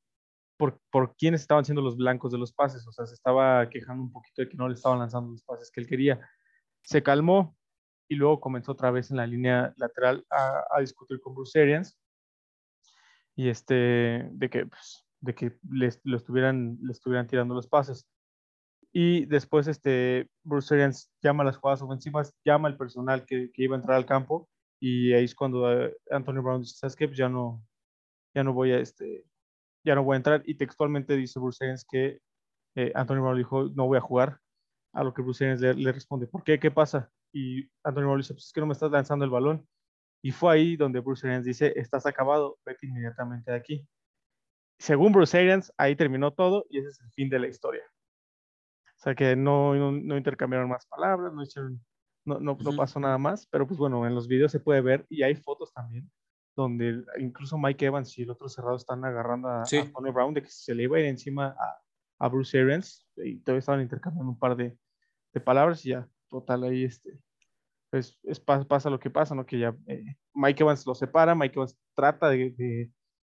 por, por quienes estaban siendo los blancos de los pases, o sea, se estaba quejando un poquito de que no le estaban lanzando los pases que él quería. Se calmó y luego comenzó otra vez en la línea lateral a, discutir con Bruce Arians y este, de que, pues, de que les, estuvieran, le estuvieran tirando los pases. Y después este, Bruce Arians llama a las jugadas ofensivas, llama al personal que, que iba a entrar al campo y ahí es cuando eh, Antonio Brown dice, ¿sabes? Pues ya no, ya no voy a, este, ya no voy a entrar. Y textualmente dice Bruce Arians que eh, Antonio Brown dijo, no voy a jugar. A lo que Bruce Arians le, le responde, ¿por qué? ¿Qué pasa? Y Antonio Brown dice, pues es que no me estás lanzando el balón. Y fue ahí donde Bruce Arians dice, estás acabado, vete inmediatamente de aquí. Según Bruce Arians, ahí terminó todo y ese es el fin de la historia. O sea que no, no, no intercambiaron más palabras, no hicieron no, no, no, pasó nada más, pero pues bueno, en los videos se puede ver y hay fotos también donde incluso Mike Evans y el otro cerrado están agarrando a, sí. a Brown de que se le iba a ir encima a, a, Bruce Arians y todavía estaban intercambiando un par de, de palabras y ya, total, ahí este, pues es, pasa lo que pasa, ¿no? Que ya eh, Mike Evans lo separa, Mike Evans trata de, de,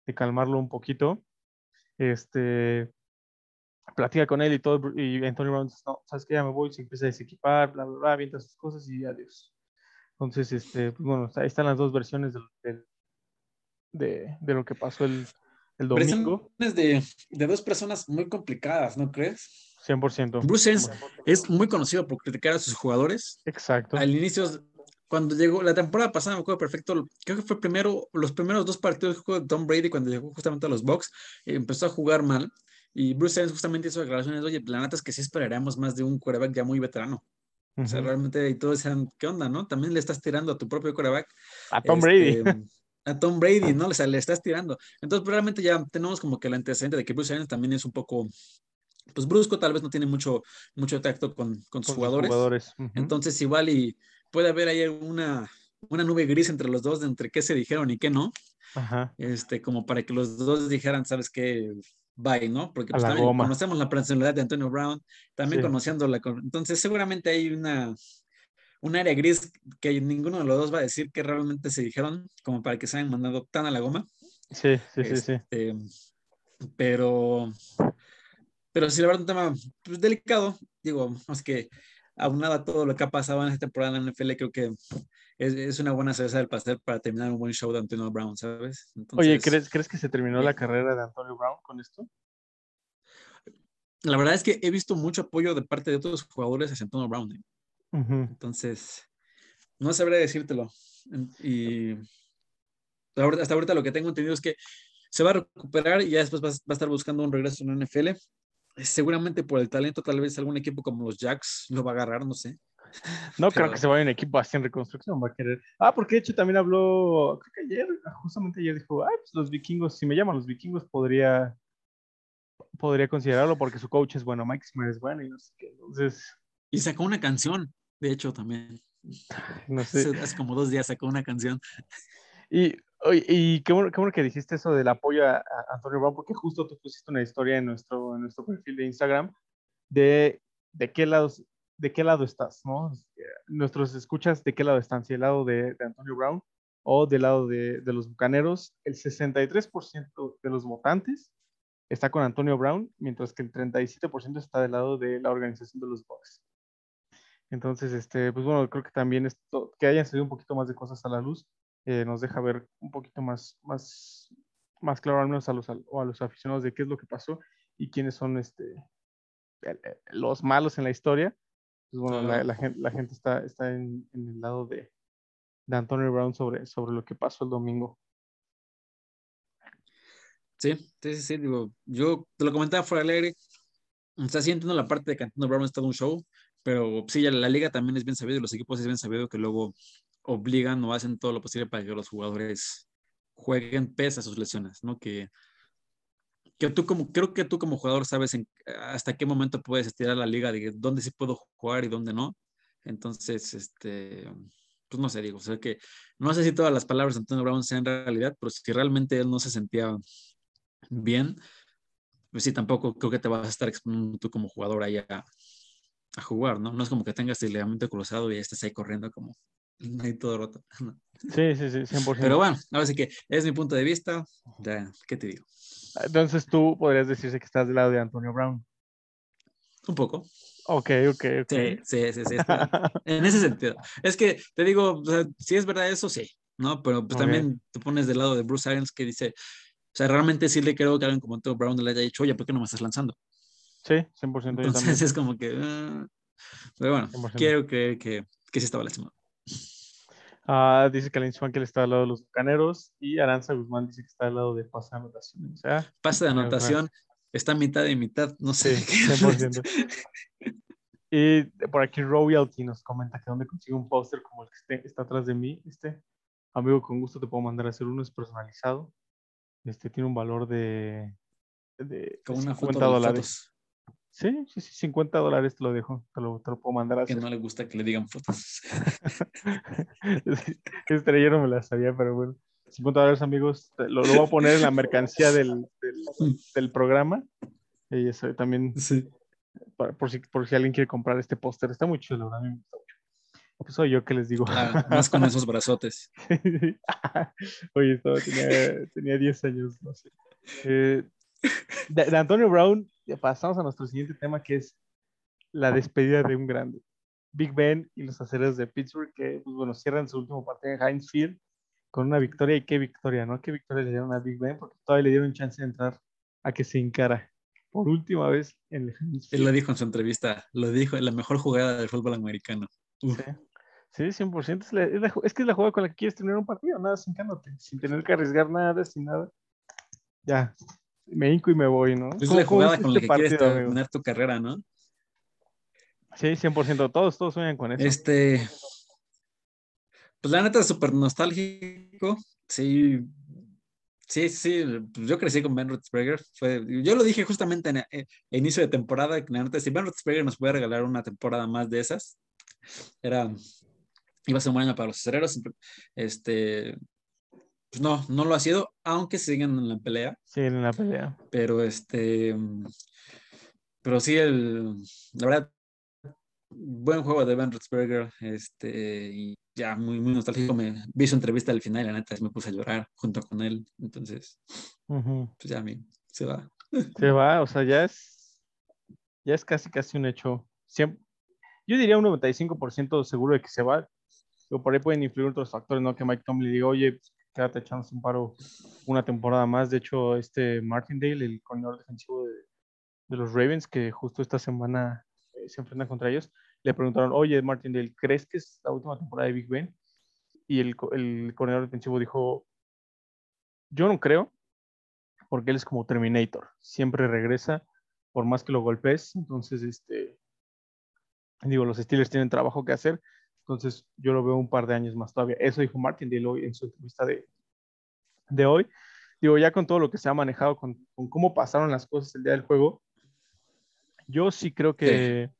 de calmarlo un poquito, este, platica con él y todo, y Antonio Brown dice, no, sabes que ya me voy, se empieza a desequipar, bla, bla, bla, avienta sus cosas y adiós. Entonces, este, pues bueno, ahí están las dos versiones del, del, de, de, lo que pasó el, el domingo. De, de dos personas muy complicadas, ¿no crees? 100%. Bruce Arians es muy conocido por criticar a sus jugadores. Exacto. Al inicio, cuando llegó la temporada pasada, me acuerdo perfecto, creo que fue primero, los primeros dos partidos que jugó Tom Brady cuando llegó justamente a los Bucks, empezó a jugar mal. Y Bruce Arians justamente hizo declaraciones, oye, la neta es que sí esperaríamos más de un quarterback ya muy veterano. Uh -huh. O sea, realmente y todos decían, ¿qué onda, no? También le estás tirando a tu propio quarterback. A Tom este, Brady. A Tom Brady, ¿no? O sea, le estás tirando. Entonces, realmente ya tenemos como que el antecedente de que Bruce Arians también es un poco, pues brusco, tal vez no tiene mucho, mucho tacto con, con sus con jugadores. jugadores. Uh -huh. Entonces, igual y puede haber ahí una, una nube gris entre los dos de entre qué se dijeron y qué no. Ajá. Este, como para que los dos dijeran, ¿sabes qué? Bye, ¿no? Porque pues, también goma. conocemos la personalidad de Antonio Brown, también Sí. conociéndola. con- Entonces, seguramente hay una, un área gris que ninguno de los dos va a decir que realmente se dijeron, como para que se hayan mandado tan a la goma. Sí, sí, sí, sí. Este, Pero, pero sí, la verdad, un tema pues, delicado. Digo, más que aunado a todo lo que ha pasado en esta temporada en la NFL, creo que es, es una buena cerveza del pastel para terminar un buen show de Antonio Brown, ¿sabes? Oye, ¿crees, ¿crees que se terminó la carrera de Antonio Brown con esto? La verdad es que he visto mucho apoyo de parte de otros jugadores hacia Antonio Brown. ¿eh? Entonces, no sabré decírtelo. Y hasta ahorita- lo que tengo entendido es que se va a recuperar y ya después va, va a estar buscando un regreso en la NFL. Seguramente por el talento, tal vez algún equipo como los Jacks lo va a agarrar, no sé. No creo que se vaya un equipo así en reconstrucción, va a querer. Ah, porque de hecho también habló, creo que ayer, justamente ayer dijo, ah, pues los vikingos, si me llaman los vikingos, podría, podría considerarlo porque su coach es bueno, Mike Zimmer es bueno y no sé qué. Entonces, Y sacó una canción, de hecho, también. no sé. Hace, como dos días sacó una canción. Y, y qué bueno, qué bueno que dijiste eso del apoyo a, a Antonio Brown, porque justo tú pusiste una historia en nuestro, en nuestro perfil de Instagram de, de qué lado, de qué lado estás, ¿no? Nuestros escuchas, ¿de qué lado están? Si el lado de, de Antonio Brown o del lado de, de los Bucaneros, el 63% de los votantes está con Antonio Brown, mientras que el 37% está del lado de la organización de los Bucks. Entonces, este, pues bueno, creo que también esto, que hayan salido un poquito más de cosas a la luz, eh, nos deja ver un poquito más, más, más claro, al menos a los, a los aficionados, de qué es lo que pasó y quiénes son este, los malos en la historia. Pues bueno, la, Claro. la gente, la gente está, está en, en el lado de, de Antonio Brown sobre, sobre lo que pasó el domingo. Sí, sí, sí, digo, yo te lo comentaba fuera aire. O sea, sí entiendo la parte de que Antonio Brown es todo un show, pero sí, ya la liga también es bien sabido y los equipos es bien sabido que luego obligan o hacen todo lo posible para que los jugadores jueguen pese a sus lesiones, ¿no? Que, que tú como, creo que tú como jugador sabes en- hasta qué momento puedes estirar la liga, de dónde sí puedo jugar y dónde no. Entonces, este, pues no sé, digo, o sea que no sé si todas las palabras de Antonio Brown sean realidad, pero si realmente él no se sentía bien, pues sí, tampoco creo que te vas a estar exponiendo tú como jugador ahí a, a jugar, ¿no? No es como que tengas el ligamento cruzado y estés ahí corriendo como ahí todo roto. Sí, sí, sí, 100%. Pero bueno, ahora sí que es mi punto de vista, ya, ¿qué te digo? Entonces tú podrías decirse que estás del lado de Antonio Brown. Un poco. Ok, ok, ok. Sí, sí, sí, sí. en ese sentido. Es que te digo, o sea, si es verdad eso, sí, ¿no? Pero pues también te pones del lado de Bruce Arians que dice, o sea, realmente sí le creo que alguien como Antonio Brown le haya dicho, oye, ¿por qué no me estás lanzando? Sí, 100% yo también. Entonces es como que, ah, pero bueno, 100%. quiero creer que, que sí estaba lastimado. Ah, dice que que está al lado de los bucaneros y Aranza Guzmán dice que está al lado de pasa de anotación. O sea, Pase de anotación, está mitad y mitad, no sí, sé. qué- 100%. Y por aquí Royalty nos comenta que dónde consigue un póster como el que está atrás de mí. Este amigo, con gusto te puedo mandar a hacer uno, es personalizado. Este tiene un valor de, de Con una 50 foto de dólares. Sí, sí, sí, 50 dólares te lo dejo, te lo, te lo puedo mandar a que hacer. no le gusta que le digan fotos. Esta yo no me la sabía, pero bueno. 50 dólares, amigos. Lo, lo voy a poner en la mercancía del, del, del programa. Y eso también, Sí. para- por, si, por si alguien quiere comprar este póster. Está muy chulo, a mí me gusta mucho. Pues soy yo que les digo. Ah, más con esos brazotes. Oye, estaba- tenía, tenía 10 años, no sé. Eh, de, de Antonio Brown, pasamos a nuestro siguiente tema, que es la despedida de un grande. Big Ben y los acereros de Pittsburgh, que, pues, bueno, cierran su último partido en Heinz Field con una victoria. ¿Y qué victoria, no? ¿Qué victoria le dieron a Big Ben? Porque todavía le dieron chance de entrar a que se encara por última vez en el Heinz Él Field. lo dijo en su entrevista, lo dijo, la mejor jugada del fútbol americano. Uf. Sí, 100%. Es, la- es, la ju- es que es la jugada con la que quieres terminar un partido, nada, sin cándote, sin tener que arriesgar nada, sin nada. Ya, me hinco y me voy, ¿no? Es ¿Cómo- la jugada con la este que quieres partido, amigo? terminar tu carrera, ¿no? Sí, 100%. Todos, todos sueñan con eso. Este, pues la neta es súper nostálgico. Sí, sí, sí. pues yo crecí con Ben Roethlisberger. Fue, yo lo dije justamente en, eh, a inicio de temporada, que la neta, si Ben Roethlisberger nos puede regalar una temporada más de esas, era, iba a ser un buen año para los acereros. Este, pues no, no lo ha sido, aunque siguen en la pelea. Sí, en la pelea. pero este, pero sí, el, la verdad, buen juego de Ben Roethlisberger, este, y ya muy, muy nostálgico, me vi su entrevista al final y la neta me puse a llorar junto con él, entonces, pues ya a mí se va. Se va, o sea, ya es, ya es casi, casi un hecho. Yo diría un 95% seguro de que se va. Pero por ahí pueden influir otros factores, ¿no? Que Mike Tomlin diga, oye, quédate echando un paro una temporada más. De hecho, este Martindale, el coordinador defensivo de, de los Ravens, que justo esta semana eh, se enfrentan contra ellos, le preguntaron, oye, Martindale, ¿crees que es la última temporada de Big Ben? Y el, el defensivo dijo, yo no creo, porque él es como Terminator, siempre regresa por más que lo golpees, entonces este digo, los Steelers tienen trabajo que hacer, entonces yo lo veo un par de años más todavía. Eso dijo Martin Dale hoy en su entrevista de, de hoy. Digo, ya con todo lo que se ha manejado, con, con cómo pasaron las cosas el día del juego, yo sí creo que,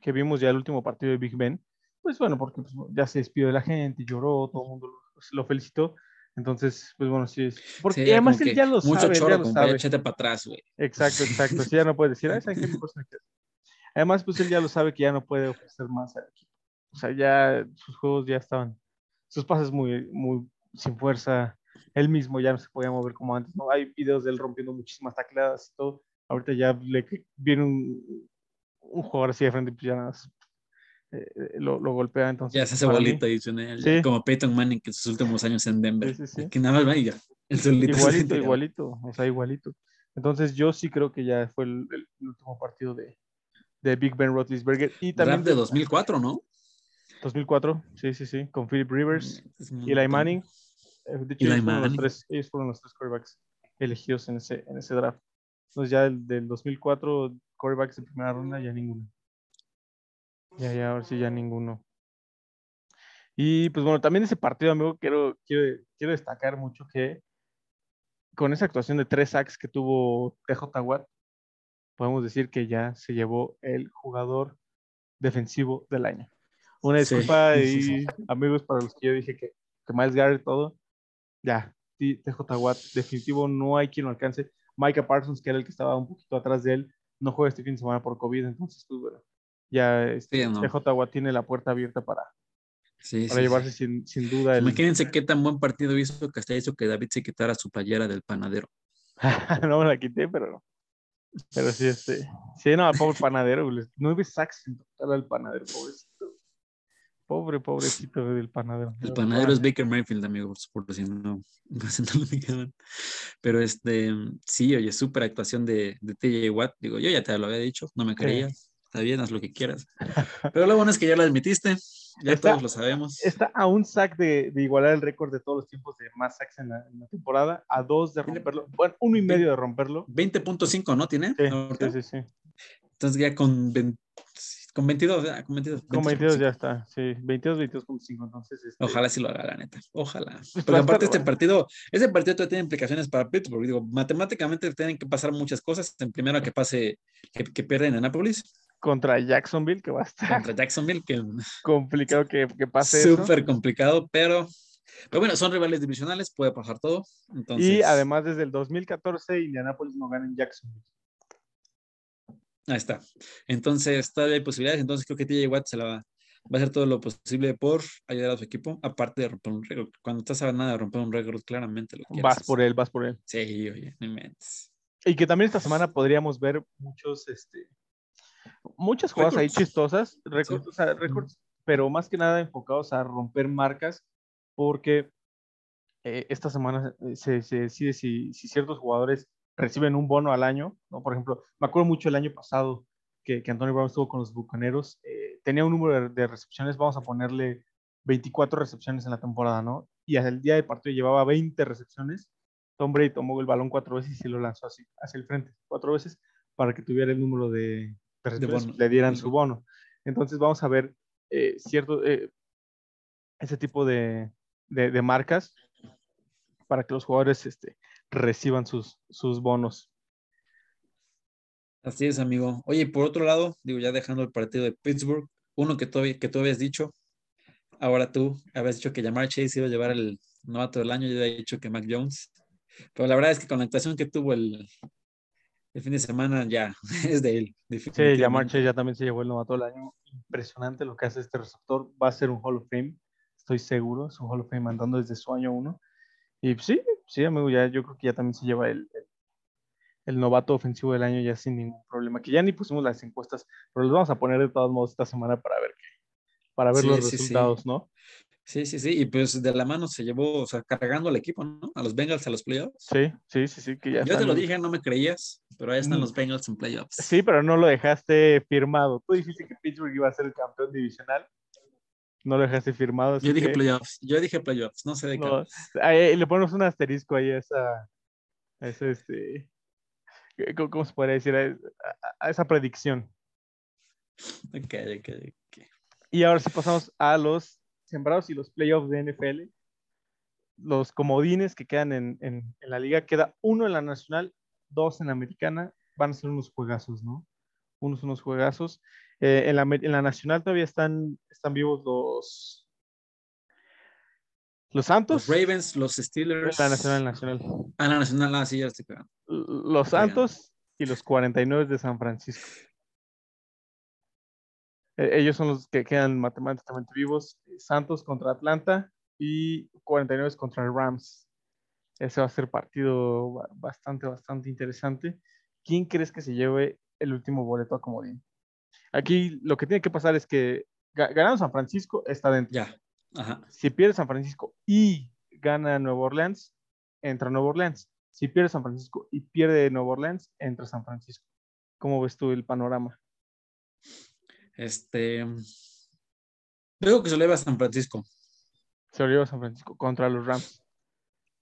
que vimos ya el último partido de Big Ben, pues bueno, porque pues, ya se despidió de la gente, lloró, todo el mundo lo, lo felicitó. Entonces, pues bueno, sí es. Porque Sí, además él ya lo mucho sabe, ya choro, sabe. para échate para atrás, güey. Exacto, exacto. Sí, ya no puede decir, "Ay, ¿saben qué? Mejor se me queda". Además, pues él ya lo sabe que ya no puede ofrecer más al equipo. O sea, ya sus juegos ya estaban, sus pases muy, muy sin fuerza. Él mismo ya no se podía mover como antes. ¿no? Hay videos de él rompiendo muchísimas tacleadas y todo. Ahorita ya le viene un, un jugador así de frente y pues ya nada más, eh, eh, lo, lo golpea. Entonces, Ya se hace bolita, dice él, Sí. como Peyton Manning en sus últimos años en Denver. Sí, sí, sí. Que nada más va y ya. El solito se Igualito, igualito, o sea, igualito. Entonces yo sí creo que ya fue el, el último partido de, de Big Ben Roethlisberger y también de 2004, ¿no? 2004, sí, sí, sí, con Philip Rivers, Es un Eli. Manning. eh, De hecho, ellos fueron, los tres, ellos fueron los tres quarterbacks elegidos en ese, en ese draft. Entonces ya el del 2004, quarterbacks de primera ronda, ya ninguno. Ya, ya, ahora sí, ya ninguno. Y pues bueno, también ese partido, amigo, quiero, quiero, quiero destacar mucho que con esa actuación de tres sacks que tuvo TJ Watt, podemos decir que ya se llevó el jugador defensivo del año. Una Sí, disculpa sí, sí. y amigos para los que yo dije que, que Miles Garrett todo. Ya, T- TJ Watt, definitivo no hay quien lo alcance. Micah Parsons, que era el que estaba un poquito atrás de él, no juega este fin de semana por COVID, entonces pues bueno, ya este, Sí, no. TJ Watt tiene la puerta abierta para, Sí, para sí, llevarse sí. sin, sin duda el... Imagínense qué tan buen partido hizo que hasta hizo que David se quitara su playera del panadero. no me la quité, pero pero sí, este, sí, no, pobre panadero, nueve sacks en total al panadero, pobrecito. Pobre, pobrecito del panadero. El panadero es Baker Mayfield, amigos, por si no, por si no lo fijaban. Pero este, sí, oye, súper actuación de, de TJ Watt. Digo, yo ya te lo había dicho, no me creías. Está bien, haz lo que quieras. Pero lo bueno es que ya lo admitiste, ya Está- todos lo sabemos. Está a un sack de, de igualar el récord de todos los tiempos de más sacks en la, en la temporada, a dos de romperlo, bueno, uno y medio de romperlo. 20.5, ¿no? ¿Tiene? Sí, sí, sí, sí. Entonces ya con, 20 con 22, ya, con 22. Con 22 ya 22.5. está, sí, 22, 22.5, entonces. este, Ojalá sí lo haga, la neta. Ojalá. Porque aparte este partido, ese partido todavía tiene implicaciones para Pittsburgh. Digo, matemáticamente tienen que pasar muchas cosas. En primero que pase, que, que pierden en Nápoles Contra Jacksonville, que va a estar contra Jacksonville, que complicado que, que pase eso. súper complicado, pero, pero bueno, son rivales divisionales, puede pasar todo. Entonces, Y además, desde el 2014, Indianapolis no gana en Jacksonville. Ahí está. Entonces, todavía hay posibilidades. Entonces, creo que TJ Watt se la va, va a hacer todo lo posible por ayudar a su equipo, aparte de romper un récord. Cuando estás a nada de romper un récord, claramente lo quieres. Vas por él, vas por él. Sí, oye, no inventes. Y que también esta semana podríamos ver muchos, este, muchas jugadas ahí chistosas, récords, Sí. o sea, récords, pero más que nada enfocados a romper marcas, porque eh, esta semana se, se decide si, si ciertos jugadores reciben un bono al año, ¿no? Por ejemplo, me acuerdo mucho el año pasado que, que Antonio Brown estuvo con los Bucaneros, eh, tenía un número de, de recepciones, vamos a ponerle 24 recepciones en la temporada, ¿no? Y hasta el día del partido llevaba 20 recepciones. Tom Brady tomó el balón cuatro veces y lo lanzó así, hacia el frente, cuatro veces, para que tuviera el número de, de recepciones, le dieran su bono. Entonces vamos a ver eh, cierto, eh, ese tipo de marcas para que los jugadores este, reciban sus, sus bonos. Así es, amigo. Oye, por otro lado, digo, ya dejando el partido de Pittsburgh, uno que tú, que tú habías dicho, ahora tú habías dicho que Jamar Chase iba a llevar el novato del año, yo había dicho que Mac Jones, pero la verdad es que con la actuación que tuvo el, el fin de semana, ya, es de él. Sí. Jamar Chase ya también se llevó el novato del año. Impresionante lo que hace este receptor. Va a ser un Hall of Fame, estoy seguro. Es un Hall of Fame andando desde su año uno. Y sí, sí, amigo, ya, yo creo que ya también se lleva el, el, el novato ofensivo del año ya sin ningún problema. Que ya ni pusimos las encuestas, pero los vamos a poner de todos modos esta semana para ver qué, para ver Sí, los sí, sí. resultados, ¿no? Sí, sí, sí, y pues de la mano se llevó, o sea, cargando al equipo, ¿no? A los Bengals a los playoffs. Sí, sí, sí, sí, que ya Yo te lo dije, no me creías, pero ahí están Mm. los Bengals en playoffs. Sí, pero no lo dejaste firmado. Tú dijiste que Pittsburgh iba a ser el campeón divisional. No lo dejaste firmado. Yo dije que- playoffs, yo dije playoffs, no sé de qué. No, ahí le ponemos un asterisco ahí a esa, a ese, este, ¿cómo, cómo se podría decir? A esa predicción. Ok, ok, ok. Y ahora sí pasamos a los sembrados y los playoffs de NFL. Los comodines que quedan en, en- en la liga. Queda uno en la nacional, dos en la americana. Van a ser unos juegazos, ¿no? Unos, unos juegazos. Eh, en, la, en la nacional todavía están, están vivos los, los Santos. Los Ravens, los Steelers. La nacional, nacional. Ah, la nacional, ah, sí, ya estoy pegando. Los. Santos y los 49 de San Francisco. Eh, Ellos son los que quedan matemáticamente vivos. Santos contra Atlanta y 49 contra Rams. Ese va a ser partido ba- bastante, bastante interesante. ¿Quién crees que se lleve el último boleto a Comodín? Aquí lo que tiene que pasar es que ga- ganando San Francisco está dentro. Ya. Ajá. Si pierde San Francisco y gana Nueva Orleans, entra Nueva Orleans. Si pierde San Francisco y pierde Nueva Orleans, entra San Francisco. ¿Cómo ves tú el panorama? Este. Creo que se lo lleva a San Francisco. Se lo lleva San Francisco contra los Rams.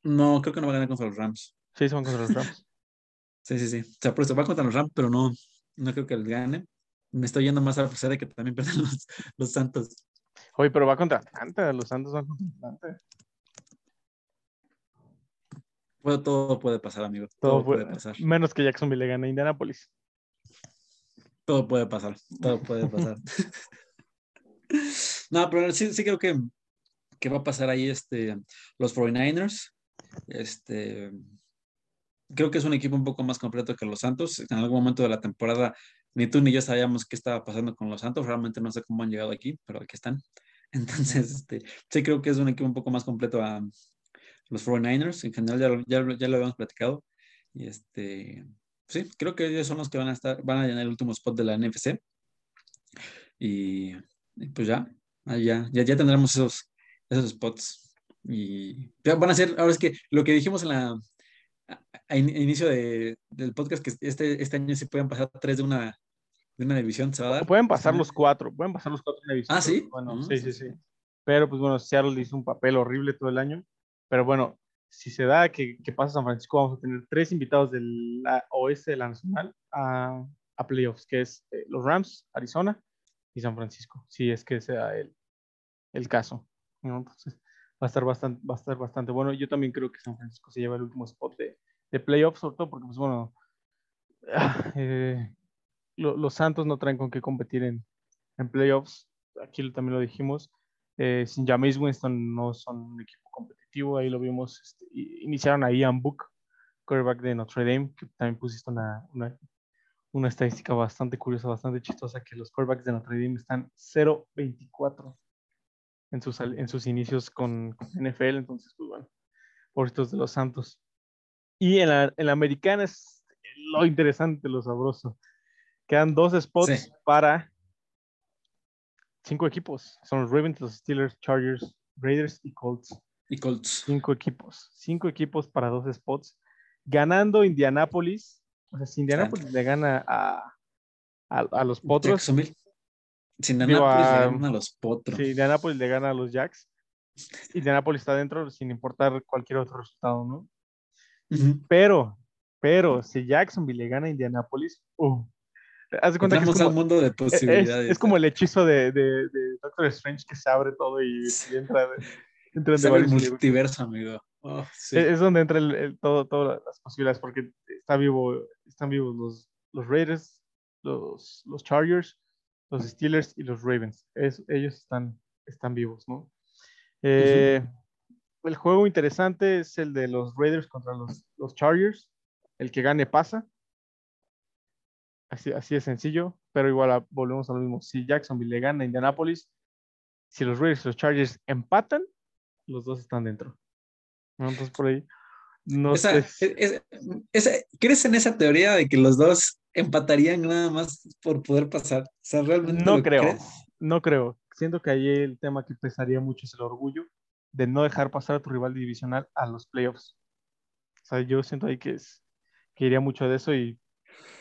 No, creo que no va a ganar contra los Rams. Sí, son contra los Rams. Sí, sí, sí. O sea, por eso va contra los Rams, pero no, no creo que les gane. Me estoy yendo más a la posibilidad de que también pierdan los, los Santos. Oye, pero va contra Atlanta. Los Santos van contra Atlanta. Bueno, todo puede pasar, amigo. Todo Todo, puede- puede pasar. Menos que Jacksonville le gane a Indianapolis. Todo puede pasar. Todo puede pasar. No, pero sí, sí creo que, que va a pasar ahí este, los 49ers. Este, creo que es un equipo un poco más completo que los Santos. En algún momento de la temporada, ni tú ni yo sabíamos qué estaba pasando con los Santos. Realmente no sé cómo han llegado aquí, pero aquí están. Entonces, este, sí creo que es un equipo un poco más completo a los 49ers. En general, ya, ya, ya lo habíamos platicado. Y este, sí, creo que ellos son los que van a estar, van a llenar el último spot de la NFC. Y, y pues ya, ya, ya, ya tendremos esos, esos spots. Y ya van a ser, ahora es que lo que dijimos en la a, a in- inicio de- del podcast, que este, este año sí pueden pasar tres de una, de una división, se va a dar. Pueden pasar los cuatro, pueden pasar los cuatro en la división. Ah, ¿sí? Bueno, Ah, sí, sí, sí, sí. Pero pues bueno, Seattle hizo un papel horrible todo el año. Pero bueno, si se da que, que pasa San Francisco, vamos a tener tres invitados del la- oeste de la Nacional a, a playoffs, que es eh, los Rams, Arizona y San Francisco, si es que sea el, el caso. ¿no? Entonces va a estar bastante, va a estar bastante bueno. Yo también creo que San Francisco se lleva el último spot de, de playoffs, sobre todo porque pues bueno, ah, eh, lo- los Santos no traen con qué competir en, en playoffs. Aquí también lo dijimos. Eh, sin Jameis Winston no son un equipo competitivo. Ahí lo vimos. este, iniciaron a Ian Book, quarterback de Notre Dame, que también pusiste una, una, una estadística bastante curiosa, bastante chistosa, que los quarterbacks de Notre Dame están 0-24 en sus, en sus inicios con, con NFL. Entonces, pues bueno, por estos de los Santos. Y en la, en la americana es lo interesante, lo sabroso. Quedan dos spots Sí. para cinco equipos. Son los Ravens, los Steelers, Chargers, Raiders y Colts. Y Colts. Cinco equipos. Cinco equipos para dos spots. Ganando Indianapolis. O sea, si Indianapolis le gana a, a, a los Potros, Digo, Indianapolis a- le ganan a los potros. si Indianapolis le gana a los Jacks, Indianapolis está dentro sin importar cualquier otro resultado, ¿no? Pero, pero, si Jacksonville le gana a Indianapolis, uh, haz de cuenta que es al como, mundo de es, posibilidades. es como el hechizo de, de, de Doctor Strange que se abre todo y, y entra, entra abre el multiverso, amigo. Oh, sí. Es, es donde entra el, el- todo, todas las posibilidades, porque está vivo, están vivos los, los Raiders, los, los Chargers, los Steelers y los Ravens. Es- ellos están, están vivos, ¿no? Eh, El juego interesante es el de los Raiders contra los, los Chargers. El que gane pasa. Así, así de sencillo, pero igual a- volvemos a lo mismo. Si Jacksonville le gana a Indianapolis, si los Raiders y los Chargers empatan, los dos están dentro. ¿no? Entonces por ahí. No Esa- sé. es- esa- ¿Crees en esa teoría de que los dos empatarían nada más por poder pasar? O sea, ¿realmente No creo. crees? No creo. Siento que ahí el tema que pesaría mucho es el orgullo de no dejar pasar a tu rival divisional a los playoffs. O sea, yo siento ahí que es que iría mucho de eso y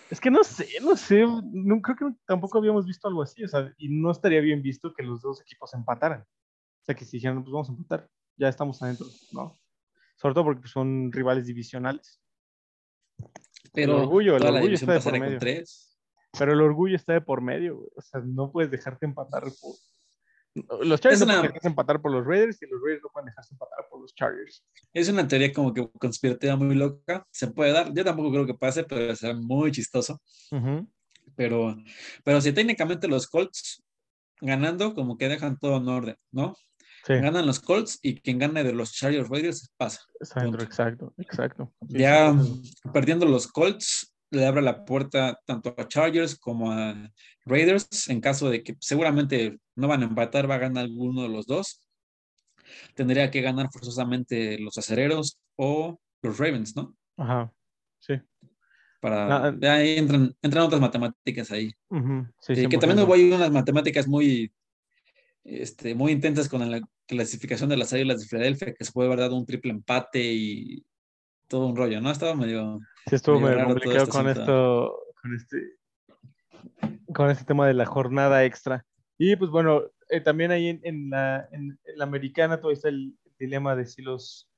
es que no sé, no sé, no, creo que tampoco habíamos visto algo así, o sea, y no estaría bien visto que los dos equipos empataran. O sea, que si dijeran, pues vamos a empatar, ya estamos adentro, ¿no? Sobre todo porque pues, son rivales divisionales. Pero orgullo, el toda la orgullo está de por medio. tres. Pero el orgullo está de por medio, güey. O sea, no puedes dejarte empatar por... Los Chargers Es no una- pueden dejarse empatar por los Raiders y los Raiders no pueden dejarse empatar por los Chargers. Es una teoría como que conspirativa muy loca. Se puede dar. Yo tampoco creo que pase, pero será muy chistoso. Pero, pero si técnicamente los Colts ganando, como que dejan todo en orden, ¿no? Sí, Ganan los Colts y quien gane de los Chargers Raiders pasa. exacto, exacto. Ya perdiendo los Colts, le abre la puerta tanto a Chargers como a Raiders en caso de que seguramente no van a empatar, va a ganar alguno de los dos. Tendría que ganar forzosamente los acereros o los Ravens, ¿no? Ajá, sí. Para, Ah, ya ahí entran, entran otras matemáticas ahí. sí, Eh, que 100%. también hubo ahí unas matemáticas muy, este, muy intensas con la clasificación de las Águilas de Filadelfia, que se puede haber dado un triple empate y todo un rollo, ¿no? Estaba medio... Sí, estuvo medio complicado este con asunto. esto, con este, con este tema de la jornada extra. Y pues bueno, eh, también ahí en, en la, en, en la americana todavía está el dilema de si los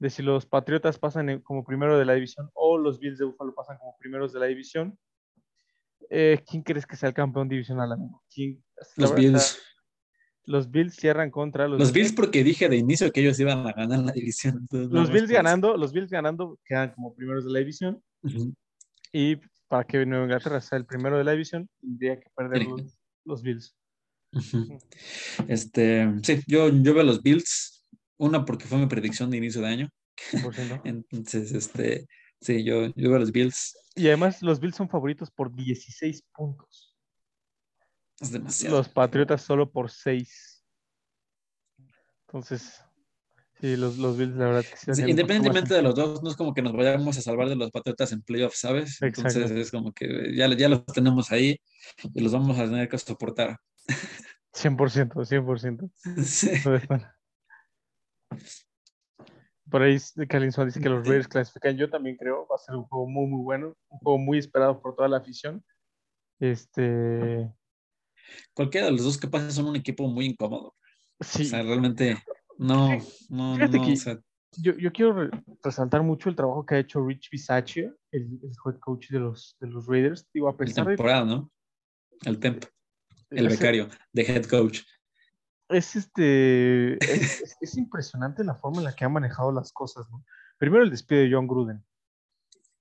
de si los Patriotas pasan como primero de la división o los Bills de Buffalo pasan como primeros de la división. Eh, ¿Quién crees que sea el campeón divisional? ¿Quién- Los está- Bills. los Bills cierran contra los, Los Bills porque dije de inicio que ellos iban a ganar la división. entonces los Bills ganando, los Bills ganando quedan como primeros de la división. Y para que Nueva Inglaterra sea el primero de la división, tendría que perder los, los Bills. Este, sí, yo, yo veo los Bills, una porque fue mi predicción de inicio de año. Entonces, este, sí, yo, yo veo los Bills. Y además los Bills son favoritos por 16 puntos. Es demasiado. Los Patriotas solo por 6. Entonces, sí, los, los Bills, la verdad que sí, Independientemente de los dos, no es como que nos vayamos a salvar de los Patriotas en playoffs, ¿sabes? Entonces es como que ya, ya los tenemos ahí y los vamos a tener que soportar. 100%, 100%. Sí. Por ahí Calinson dice que los Raiders clasifican. Yo también creo, va a ser un juego muy, muy bueno, un juego muy esperado por toda la afición. Este. Cualquiera de los dos que pase son un equipo muy incómodo. Sí. O sea, realmente no, no, no. yo, yo, quiero resaltar mucho el trabajo que ha hecho Rich Bisaccia, el, el, head coach de los, de los Raiders. Digo, a pesar el temporada, ¿no? El tempo. El becario de head coach. Es, este, es, impresionante la forma en la que ha manejado las cosas, ¿no? Primero el despido de John Gruden.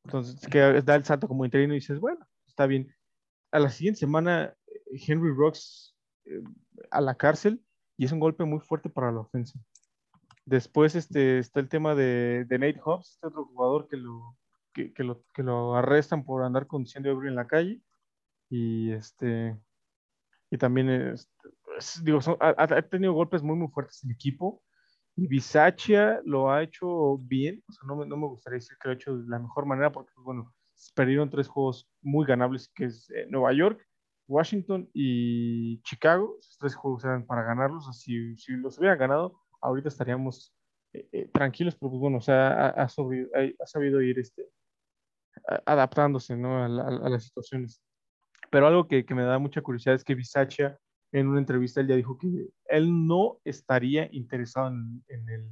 Entonces, que da el salto como interino y dices, bueno, está bien. A la siguiente semana, Henry Rocks eh, a la cárcel y es un golpe muy fuerte para la ofensa. Después este, está el tema de, de Nate Hobbs, este otro jugador que lo, que, lo, que lo arrestan por andar conduciendo ebrio en la calle. Y este, y también este, digo, ha, tenido golpes muy, muy fuertes en el equipo. Y Bisaccia lo ha hecho bien, no me, no me, gustaría decir que lo ha hecho de la mejor manera, porque, pues, bueno, perdieron tres juegos muy ganables, que es eh, Nueva York, Washington y Chicago. Esos tres juegos eran para ganarlos, así si los hubieran ganado, ahorita estaríamos eh, eh, tranquilos, pero pues bueno, o sea, ha, ha, sabido ir este, adaptándose ¿no? a, a, las situaciones. Pero algo que, me da mucha curiosidad es que Bisaccia en una entrevista él ya dijo que él no estaría interesado en, el,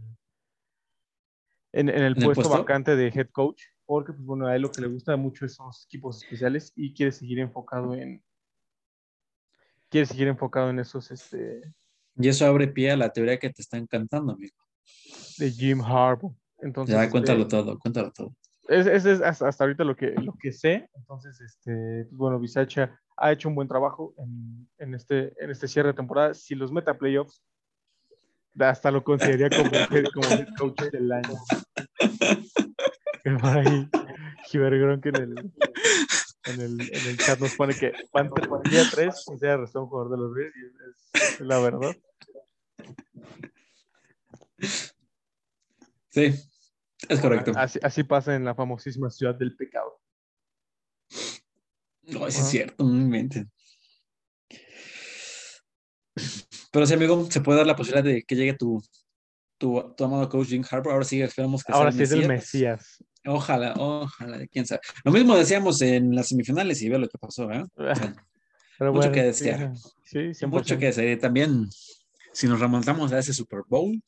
en, el puesto, vacante de head coach, porque pues, bueno, a él lo que le gusta mucho son los equipos especiales y quiere seguir enfocado en quiere seguir enfocado en esos este y eso abre pie a la teoría que te está encantando, amigo. De Jim Harbaugh. Entonces, ya, cuéntalo este, todo, cuéntalo todo. Es, es, hasta, ahorita lo que, lo que sé. Entonces, este, pues, bueno, Bisacha ha hecho un buen trabajo en, en, este, en este cierre de temporada. Si los meta playoffs, hasta lo consideraría como, como el coach del año. Que por ahí, que en el, en, el, en el chat nos pone que Panther día 3 sea restó un jugador de los Bears y es, es la verdad. Sí, es correcto. Así, pasa en la famosísima ciudad del pecado. No, eso es cierto, no Pero sí, amigo, se puede dar la posibilidad de que llegue tu, tu, amado coach Jim Harper. Ahora sí, esperemos que Ahora sí es el Mesías. Ojalá, ojalá, quién sabe. Lo mismo decíamos en las semifinales y ve lo que pasó, ¿eh? mucho que desear. Sí, Mucho que desear. También, si nos remontamos a ese Super Bowl,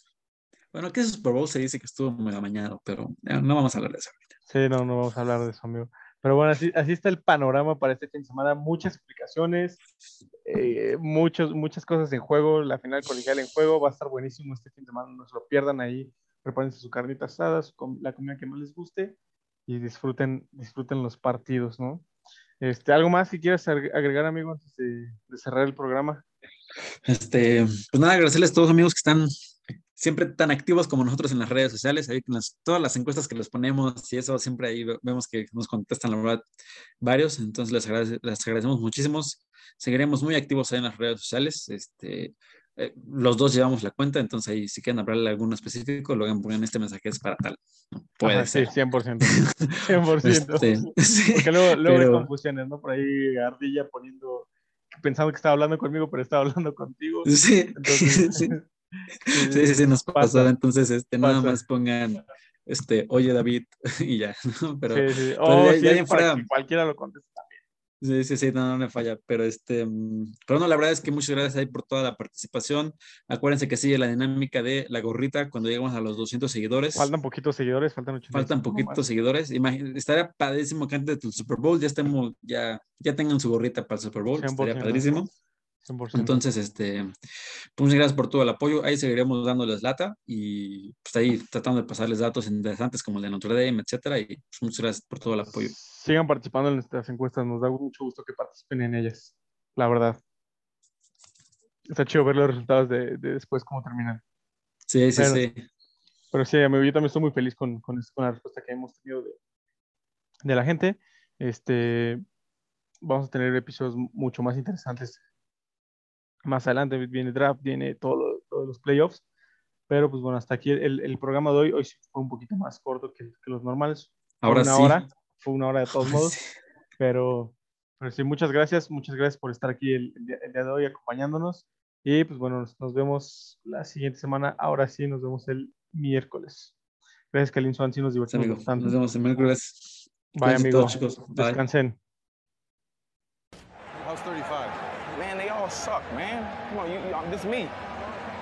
bueno, que ese Super Bowl se dice que estuvo muy amañado, pero no vamos a hablar de eso ahorita. Sí, no, no vamos a hablar de eso, amigo. Pero bueno, así, así está el panorama para este fin de semana. Muchas explicaciones, eh, muchos, muchas cosas en juego. La final colegial en juego va a estar buenísimo este fin de semana. No se lo pierdan ahí. Prepárense su carnita asada, la comida que más les guste y disfruten, disfruten los partidos, ¿no? Este, ¿Algo más que quieras agregar, amigo, antes de cerrar el programa? Este, pues nada, agradecerles a todos amigos que están siempre tan activos como nosotros en las redes sociales, ahí todas las encuestas que les ponemos y eso, siempre ahí vemos que nos contestan, la verdad, varios, entonces les, les agradecemos muchísimo, seguiremos muy activos ahí en las redes sociales, este, eh, los dos llevamos la cuenta, entonces ahí si quieren hablarle alguno específico, luego pongan este mensaje es para tal. Puede ser. Sí, 100%. 100%. Este, sí, Porque luego, luego hay confusiones, ¿no? Por ahí Ardilla poniendo, pensando que estaba hablando conmigo, pero estaba hablando contigo. Sí. Entonces, sí. Sí, sí, sí, nos pasó. Entonces, este, nada más pongan, este, oye David, y ya, ¿no? Pero, sí, sí. Oh, ya, fuera, cualquiera lo contesta también. Sí, sí, sí, no, no me falla, pero este, pero no, la verdad es que muchas gracias ahí por toda la participación. Acuérdense que sigue la dinámica de la gorrita cuando llegamos a los 200 seguidores. Faltan poquitos seguidores, faltan 80. Faltan poquitos seguidores. estaría padrísimo que antes del Super Bowl ya estemos, ya, ya tengan su gorrita para el Super Bowl, estaría padrísimo. Entonces, este, pues muchas gracias por todo el apoyo. Ahí seguiremos dándoles lata y pues ahí tratando de pasarles datos interesantes como el de Notre Dame, etcétera. Y pues, muchas gracias por todo el apoyo. Sigan participando en nuestras encuestas, nos da mucho gusto que participen en ellas, la verdad. está chido ver los resultados de, de después cómo terminan. Sí, sí, sí. Pero sí, amigo, yo también estoy muy feliz con, con, con la respuesta que hemos tenido de, de la gente. Este, vamos a tener episodios mucho más interesantes más adelante. Viene draft, viene todo, todos los playoffs. Pero pues bueno, hasta aquí el, el programa de hoy. Hoy sí fue un poquito más corto que, que los normales. Fue Ahora una sí. hora. Fue una hora de todos Ahora modos. sí. Pero, pero sí, muchas gracias. Muchas gracias por estar aquí el, el día, el día de hoy acompañándonos. Y pues bueno, nos, nos vemos la siguiente semana. Ahora sí, nos vemos el miércoles. Gracias, Kalin Swan. Sí, nos Sí, divertimos amigo. bastante. Nos vemos el miércoles. Bye, Cuídense amigo. todos, chicos. Bye. Descansen. it's me.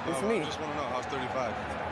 It's no, me. I just want to know how's 35.